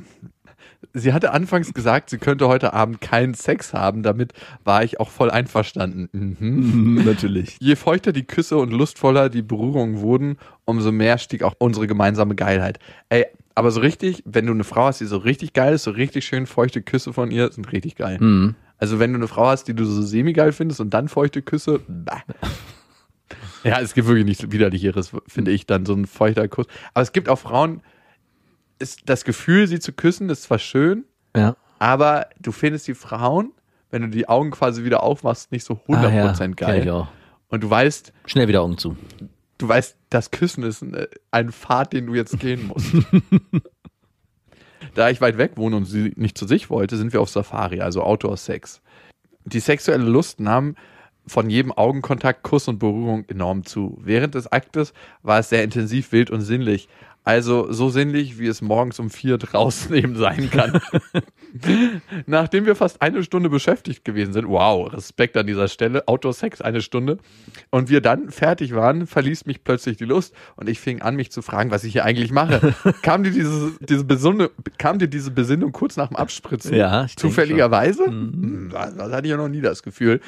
Speaker 3: Sie hatte anfangs gesagt, sie könnte heute Abend keinen Sex haben. Damit war ich auch voll einverstanden. Mhm.
Speaker 4: Natürlich.
Speaker 3: Je feuchter die Küsse und lustvoller die Berührungen wurden, umso mehr stieg auch unsere gemeinsame Geilheit. Ey, aber so richtig, wenn du eine Frau hast, die so richtig geil ist, so richtig schön feuchte Küsse von ihr, sind richtig geil.
Speaker 4: Mhm.
Speaker 3: Also wenn du eine Frau hast, die du so semi-geil findest und dann feuchte Küsse, bah. Ja, es gibt wirklich nichts widerlicheres, finde ich, dann so ein feuchter Kuss. Aber es gibt auch Frauen, ist das Gefühl, sie zu küssen, ist zwar schön,
Speaker 4: Ja.
Speaker 3: aber du findest die Frauen, wenn du die Augen quasi wieder aufmachst, nicht so 100%
Speaker 4: Ah, ja.
Speaker 3: Geil.
Speaker 4: Ich auch.
Speaker 3: Und du weißt,
Speaker 4: Schnell wieder Augen zu.
Speaker 3: Du weißt, das Küssen ist ein, ein Pfad, den du jetzt gehen musst. da ich weit weg wohne und sie nicht zu sich wollte, sind wir auf Safari, also Outdoor-Sex. Die sexuelle Lust nahm von jedem Augenkontakt, Kuss und Berührung enorm zu. Während des Aktes war es sehr intensiv, wild und sinnlich. Also so sinnlich, wie es morgens um vier draußen eben sein kann. Nachdem wir fast eine Stunde beschäftigt gewesen sind, wow, Respekt an dieser Stelle, Outdoor-Sex eine Stunde, und wir dann fertig waren, verließ mich plötzlich die Lust und ich fing an, mich zu fragen, was ich hier eigentlich mache. kam dir diese, diese Besinnung, kam dir diese Besinnung kurz nach dem Abspritzen?
Speaker 4: Ja, ich
Speaker 3: Zufälligerweise? Hm, Das, das hatte ich ja noch nie das Gefühl.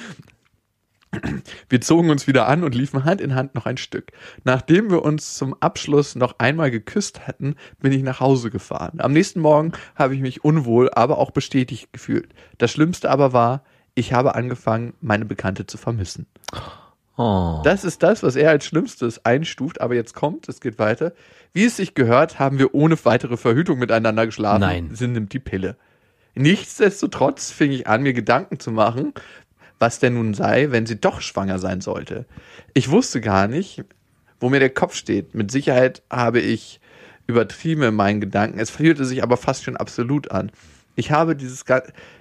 Speaker 3: Wir zogen uns wieder an und liefen Hand in Hand noch ein Stück. Nachdem wir uns zum Abschluss noch einmal geküsst hatten, bin ich nach Hause gefahren. Am nächsten Morgen habe ich mich unwohl, aber auch bestätigt gefühlt. Das Schlimmste aber war, ich habe angefangen, meine Bekannte zu vermissen.
Speaker 4: Oh.
Speaker 3: Das ist das, was er als Schlimmstes einstuft, aber jetzt kommt, es geht weiter. Wie es sich gehört, haben wir ohne weitere Verhütung miteinander geschlafen.
Speaker 4: Nein.
Speaker 3: Sie nimmt die Pille. Nichtsdestotrotz fing ich an, mir Gedanken zu machen, was denn nun sei, wenn sie doch schwanger sein sollte. Ich wusste gar nicht, wo mir der Kopf steht. Mit Sicherheit habe ich übertrieben in meinen Gedanken. Es fühlte sich aber fast schon absolut an. Ich habe dieses,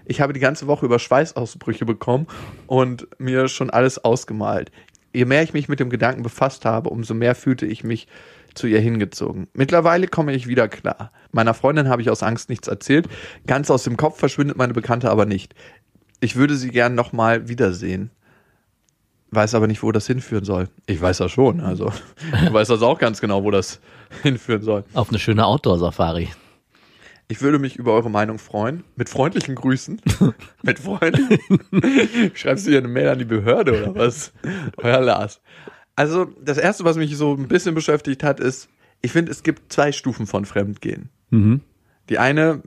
Speaker 3: ich habe die ganze Woche über Schweißausbrüche bekommen und mir schon alles ausgemalt. Je mehr ich mich mit dem Gedanken befasst habe, umso mehr fühlte ich mich zu ihr hingezogen. Mittlerweile komme ich wieder klar. Meiner Freundin habe ich aus Angst nichts erzählt. Ganz aus dem Kopf verschwindet meine Bekannte aber nicht. Ich würde sie gern nochmal wiedersehen. Weiß aber nicht, wo das hinführen soll. Ich weiß das schon, also. Ich weiß das auch ganz genau, wo das hinführen soll.
Speaker 4: Auf eine schöne Outdoor-Safari.
Speaker 3: Ich würde mich über eure Meinung freuen. Mit freundlichen Grüßen. Mit freundlichen. Schreibst du hier eine Mail an die Behörde oder was? Euer Lars. Also, das erste, was mich so ein bisschen beschäftigt hat, ist, ich finde, es gibt zwei Stufen von Fremdgehen.
Speaker 4: Mhm.
Speaker 3: Die eine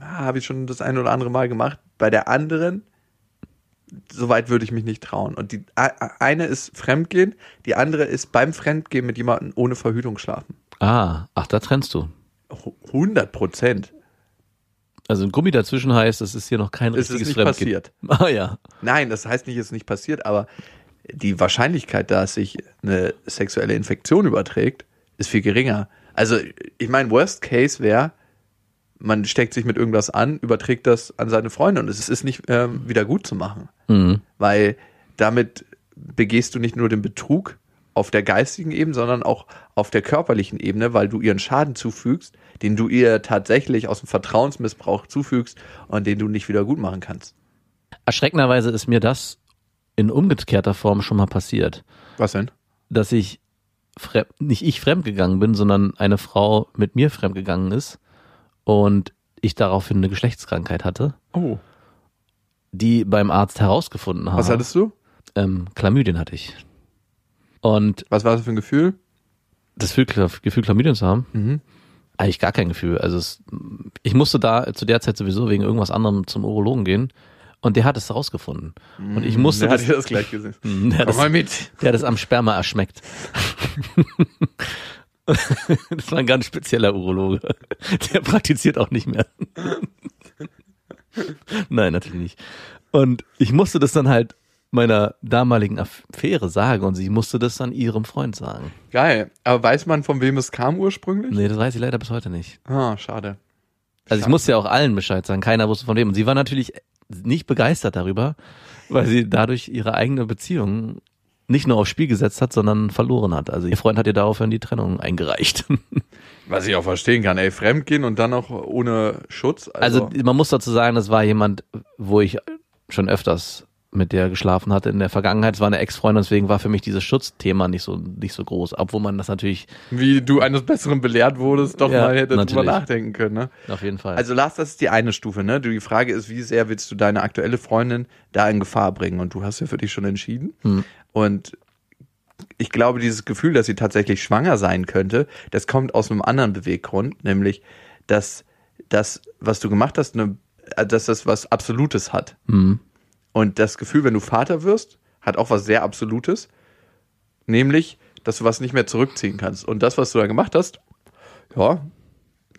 Speaker 3: ah, habe ich schon das eine oder andere Mal gemacht. Bei der anderen, soweit würde ich mich nicht trauen. Und die eine ist Fremdgehen, die andere ist beim Fremdgehen mit jemandem ohne Verhütung schlafen.
Speaker 4: Ah, ach, da trennst du.
Speaker 3: 100 Prozent.
Speaker 4: Also ein Gummi dazwischen heißt, es ist hier noch kein
Speaker 3: Es ist
Speaker 4: richtiges
Speaker 3: nicht
Speaker 4: Fremdgehen.
Speaker 3: passiert.
Speaker 4: Ah ja.
Speaker 3: Nein, das heißt nicht, es ist nicht passiert, aber die Wahrscheinlichkeit, dass sich eine sexuelle Infektion überträgt, ist viel geringer. Also, ich meine, Worst Case wäre, man steckt sich mit irgendwas an, überträgt das an seine Freunde und es ist nicht ähm, wieder gut zu machen.
Speaker 4: Mhm.
Speaker 3: Weil damit begehst du nicht nur den Betrug auf der geistigen Ebene, sondern auch auf der körperlichen Ebene, weil du ihren Schaden zufügst, den du ihr tatsächlich aus dem Vertrauensmissbrauch zufügst und den du nicht wieder gut machen kannst.
Speaker 4: Erschreckenderweise ist mir das in umgekehrter Form schon mal passiert,
Speaker 3: Was denn?
Speaker 4: dass ich nicht ich fremdgegangen bin, sondern eine Frau mit mir fremdgegangen ist und ich daraufhin eine Geschlechtskrankheit hatte.
Speaker 3: Oh.
Speaker 4: die beim Arzt herausgefunden haben.
Speaker 3: Was hattest du?
Speaker 4: Ähm, Chlamydien hatte ich. Und
Speaker 3: Was war das für ein Gefühl?
Speaker 4: das Gefühl, Gefühl Chlamydien zu haben,
Speaker 3: Mhm.
Speaker 4: eigentlich gar kein Gefühl. Also es, ich musste da zu der Zeit sowieso wegen irgendwas anderem zum Urologen gehen und der hat es herausgefunden. Und ich musste
Speaker 3: Der hat
Speaker 4: das,
Speaker 3: dir das gleich gesehen.
Speaker 4: der, hat
Speaker 3: Komm
Speaker 4: das,
Speaker 3: mal mit.
Speaker 4: der hat es am Sperma erschmeckt. das war ein ganz spezieller Urologe. Der praktiziert auch nicht mehr. Nein, natürlich nicht. Und ich musste das dann halt meiner damaligen Affäre sagen und sie musste das dann ihrem Freund sagen.
Speaker 3: Geil. Aber weiß man, von wem es kam ursprünglich?
Speaker 4: Nee, das weiß ich leider bis heute nicht.
Speaker 3: Ah, schade.
Speaker 4: Also ich musste ja auch allen Bescheid sagen, keiner wusste von wem. Und sie war natürlich nicht begeistert darüber, weil sie dadurch ihre eigene Beziehung nicht nur aufs Spiel gesetzt hat, sondern verloren hat. Also ihr Freund hat ihr daraufhin die Trennung eingereicht.
Speaker 3: Was ich auch verstehen kann, ey, fremdgehen und dann noch ohne Schutz.
Speaker 4: Also
Speaker 3: Also,
Speaker 4: man muss dazu sagen, das war jemand, wo ich schon öfters mit der geschlafen hatte in der Vergangenheit. Es war eine Ex-Freundin, deswegen war für mich dieses Schutzthema nicht so nicht so groß, obwohl man das natürlich
Speaker 3: wie du eines Besseren belehrt wurdest, doch
Speaker 4: Ja,
Speaker 3: mal hätte drüber nachdenken können, ne?
Speaker 4: auf jeden Fall.
Speaker 3: Also Lars, das ist die eine Stufe, ne? Die Frage ist, wie sehr willst du deine aktuelle Freundin da in Gefahr bringen? Und du hast ja für dich schon entschieden.
Speaker 4: Hm.
Speaker 3: Und ich glaube, dieses Gefühl, dass sie tatsächlich schwanger sein könnte, das kommt aus einem anderen Beweggrund, nämlich, dass das, was du gemacht hast, eine, äh, dass das was Absolutes hat.
Speaker 4: hm.
Speaker 3: Und das Gefühl, wenn du Vater wirst, hat auch was sehr Absolutes, nämlich, dass du was nicht mehr zurückziehen kannst. Und das, was du da gemacht hast, ja,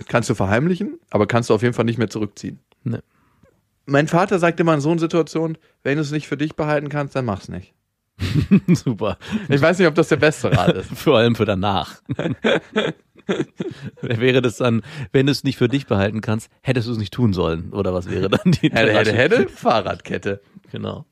Speaker 3: kannst du verheimlichen, aber kannst du auf jeden Fall nicht mehr zurückziehen.
Speaker 4: Ne.
Speaker 3: Mein Vater sagt immer in so einer Situation, wenn du es nicht für dich behalten kannst, dann mach's nicht.
Speaker 4: Super.
Speaker 3: Ich weiß nicht, ob das der beste Rat ist.
Speaker 4: Vor allem für danach. wäre das dann, wenn du es nicht für dich behalten kannst, hättest du es nicht tun sollen? Oder was wäre dann die
Speaker 3: Hätte, hätte, hätte, Fahrradkette.
Speaker 4: Genau.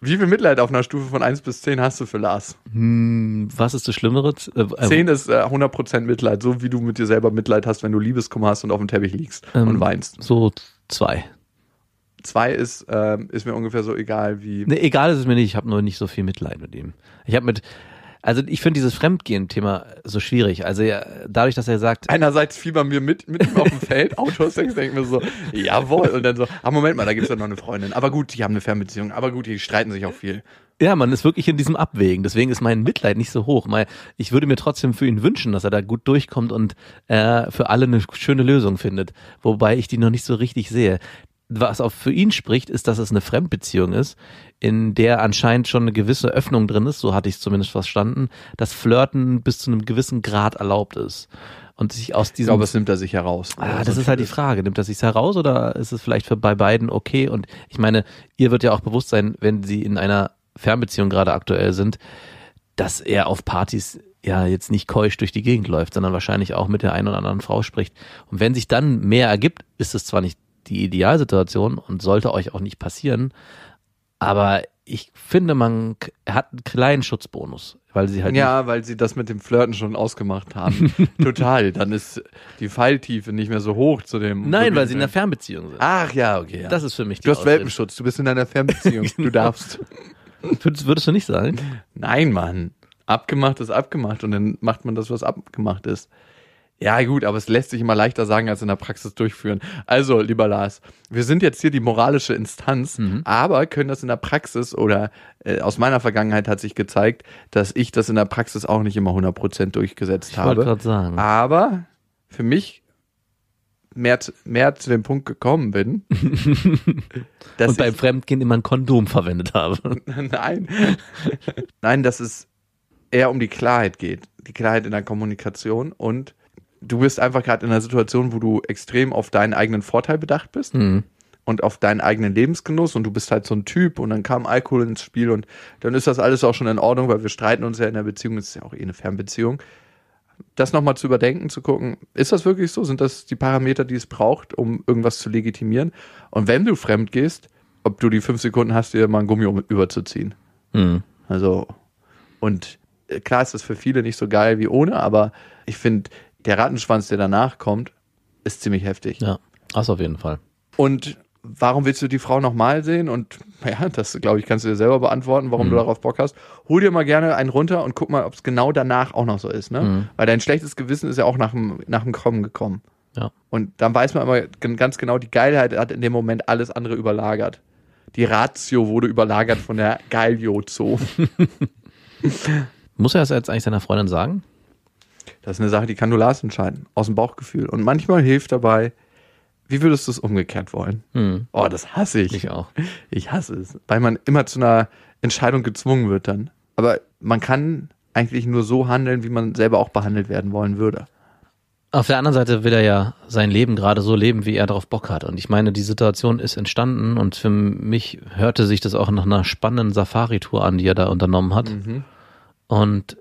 Speaker 3: Wie viel Mitleid auf einer Stufe von 1 bis 10 hast du für Lars?
Speaker 4: Hm, was ist das Schlimmere? Äh, äh,
Speaker 3: 10 ist äh, 100% Mitleid, so wie du mit dir selber Mitleid hast, wenn du Liebeskummer hast und auf dem Teppich liegst
Speaker 4: Ähm,
Speaker 3: und weinst.
Speaker 4: So zwei.
Speaker 3: Zwei ist, ähm, ist mir ungefähr so egal wie.
Speaker 4: Nee, egal ist es mir nicht, ich habe nur nicht so viel Mitleid mit ihm. Ich habe mit, also ich finde dieses Fremdgehen-Thema so schwierig. Also ja, dadurch, dass er sagt,
Speaker 3: Einerseits fiebern wir mit, mit ihm auf dem Feld, Autosex, denken wir so, jawohl. Und dann so, ah, Moment mal, da gibt's ja noch eine Freundin. Aber gut, die haben eine Fernbeziehung. Aber gut, die streiten sich auch viel.
Speaker 4: ja, man ist wirklich in diesem Abwägen. Deswegen ist mein Mitleid nicht so hoch. Ich würde mir trotzdem für ihn wünschen, dass er da gut durchkommt und äh, für alle eine schöne Lösung findet. Wobei ich die noch nicht so richtig sehe. Was auch für ihn spricht, ist, dass es eine Fremdbeziehung ist, in der anscheinend schon eine gewisse Öffnung drin ist, so hatte ich es zumindest verstanden, dass Flirten bis zu einem gewissen Grad erlaubt ist. Und sich aus
Speaker 3: Ich
Speaker 4: diesem
Speaker 3: glaube, es nimmt er sich heraus.
Speaker 4: Ah, das ist halt die Frage. Nimmt er sich heraus oder ist es vielleicht für bei beiden okay? Und ich meine, ihr wird ja auch bewusst sein, wenn sie in einer Fernbeziehung gerade aktuell sind, dass er auf Partys ja jetzt nicht keusch durch die Gegend läuft, sondern wahrscheinlich auch mit der einen oder anderen Frau spricht. Und wenn sich dann mehr ergibt, ist es zwar nicht die Idealsituation und sollte euch auch nicht passieren, aber ich finde, man hat einen kleinen Schutzbonus, weil sie halt
Speaker 3: Ja, weil sie das mit dem Flirten schon ausgemacht haben. Total. Dann ist die Falltiefe nicht mehr so hoch zu dem.
Speaker 4: Nein, weil sie in einer Fernbeziehung sind.
Speaker 3: Ach ja, okay. Ja.
Speaker 4: Das ist für mich
Speaker 3: du hast
Speaker 4: Ausrede.
Speaker 3: Welpenschutz, du bist in einer Fernbeziehung. Du darfst.
Speaker 4: Würdest, würdest du nicht sagen?
Speaker 3: Nein, Mann. Abgemacht ist abgemacht und dann macht man das, was abgemacht ist. Ja, gut, aber es lässt sich immer leichter sagen, als in der Praxis durchführen. Also, lieber Lars, wir sind jetzt hier die moralische Instanz, aber können das in der Praxis oder äh, aus meiner Vergangenheit hat sich gezeigt, dass ich das in der Praxis auch nicht immer 100% durchgesetzt
Speaker 4: Ich wollte
Speaker 3: habe.
Speaker 4: gerade sagen.
Speaker 3: Aber für mich mehr, zu- mehr zu dem Punkt gekommen bin, dass
Speaker 4: und beim
Speaker 3: ich,
Speaker 4: Fremdgehen immer ein Kondom verwendet habe.
Speaker 3: Nein. Nein, dass es eher um die Klarheit geht. Die Klarheit in der Kommunikation und du bist einfach gerade in einer Situation, wo du extrem auf deinen eigenen Vorteil bedacht bist
Speaker 4: Mhm.
Speaker 3: und auf deinen eigenen Lebensgenuss und du bist halt so ein Typ und dann kam Alkohol ins Spiel und dann ist das alles auch schon in Ordnung, weil wir streiten uns ja in der Beziehung, es ist ja auch eh eine Fernbeziehung. Das nochmal zu überdenken, zu gucken, ist das wirklich so? Sind das die Parameter, die es braucht, um irgendwas zu legitimieren? Und wenn du fremd gehst, ob du die fünf Sekunden hast, dir mal ein Gummi um- überzuziehen.
Speaker 4: Mhm.
Speaker 3: Also, und äh, klar ist das für viele nicht so geil wie ohne, aber ich finde, der Rattenschwanz, der danach kommt, ist ziemlich heftig.
Speaker 4: Ja, das auf jeden Fall.
Speaker 3: Und warum willst du die Frau nochmal sehen? Und ja, das glaube ich, kannst du dir selber beantworten, warum
Speaker 4: Mhm.
Speaker 3: du darauf Bock hast. Hol dir mal gerne einen runter und guck mal, ob es genau danach auch noch so ist, ne?
Speaker 4: Mhm.
Speaker 3: Weil dein schlechtes Gewissen ist ja auch nach dem, nach dem Kommen gekommen.
Speaker 4: Ja.
Speaker 3: Und dann weiß man immer ganz genau, die Geilheit hat in dem Moment alles andere überlagert. Die Ratio wurde überlagert von der Geilio-Zoo.
Speaker 4: Muss er das jetzt eigentlich seiner Freundin sagen?
Speaker 3: Das ist eine Sache, die kann nur Lars entscheiden. Aus dem Bauchgefühl. Und manchmal hilft dabei, wie würdest du es umgekehrt wollen?
Speaker 4: Hm.
Speaker 3: Oh, das hasse ich.
Speaker 4: Ich auch.
Speaker 3: Ich hasse es. Weil man immer zu einer Entscheidung gezwungen wird dann. Aber man kann eigentlich nur so handeln, wie man selber auch behandelt werden wollen würde.
Speaker 4: Auf der anderen Seite will er ja sein Leben gerade so leben, wie er darauf Bock hat. Und ich meine, die Situation ist entstanden und für mich hörte sich das auch nach einer spannenden Safari-Tour an, die er da unternommen hat. Und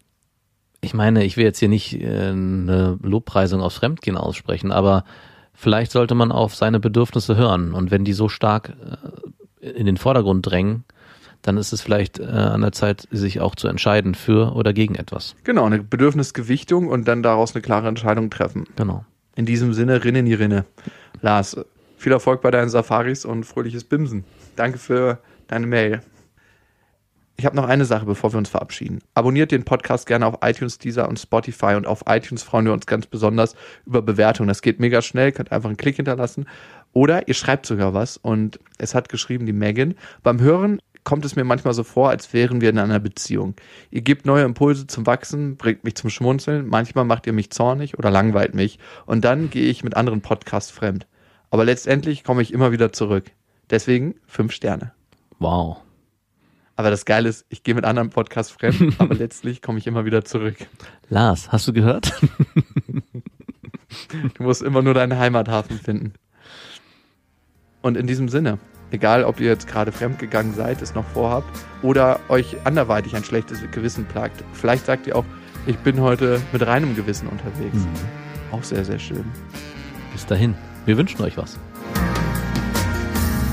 Speaker 4: ich meine, ich will jetzt hier nicht äh, eine Lobpreisung aufs Fremdgehen aussprechen, aber vielleicht sollte man auf seine Bedürfnisse hören. Und wenn die so stark äh, in den Vordergrund drängen, dann ist es vielleicht äh, an der Zeit, sich auch zu entscheiden für oder gegen etwas.
Speaker 3: Genau, eine Bedürfnisgewichtung und dann daraus eine klare Entscheidung treffen.
Speaker 4: Genau.
Speaker 3: In diesem Sinne, Rinn in die Rinne. Lars, viel Erfolg bei deinen Safaris und fröhliches Bimsen. Danke für deine Mail. Ich habe noch eine Sache, bevor wir uns verabschieden. Abonniert den Podcast gerne auf iTunes, Deezer und Spotify und auf iTunes freuen wir uns ganz besonders über Bewertungen. Das geht mega schnell, könnt einfach einen Klick hinterlassen oder ihr schreibt sogar was und es hat geschrieben die Megan. Beim Hören kommt es mir manchmal so vor, als wären wir in einer Beziehung. Ihr gebt neue Impulse zum Wachsen, bringt mich zum Schmunzeln, manchmal macht ihr mich zornig oder langweilt mich und dann gehe ich mit anderen Podcasts fremd. Aber letztendlich komme ich immer wieder zurück. Deswegen fünf Sterne.
Speaker 4: Wow.
Speaker 3: Aber das Geile ist, ich gehe mit anderen Podcasts fremd, aber letztlich komme ich immer wieder zurück.
Speaker 4: Lars, hast du gehört?
Speaker 3: Du musst immer nur deinen Heimathafen finden. Und in diesem Sinne, egal ob ihr jetzt gerade fremdgegangen seid, es noch vorhabt oder euch anderweitig ein schlechtes Gewissen plagt, vielleicht sagt ihr auch, ich bin heute mit reinem Gewissen unterwegs. Auch sehr, sehr schön.
Speaker 4: Bis dahin. Wir wünschen euch was.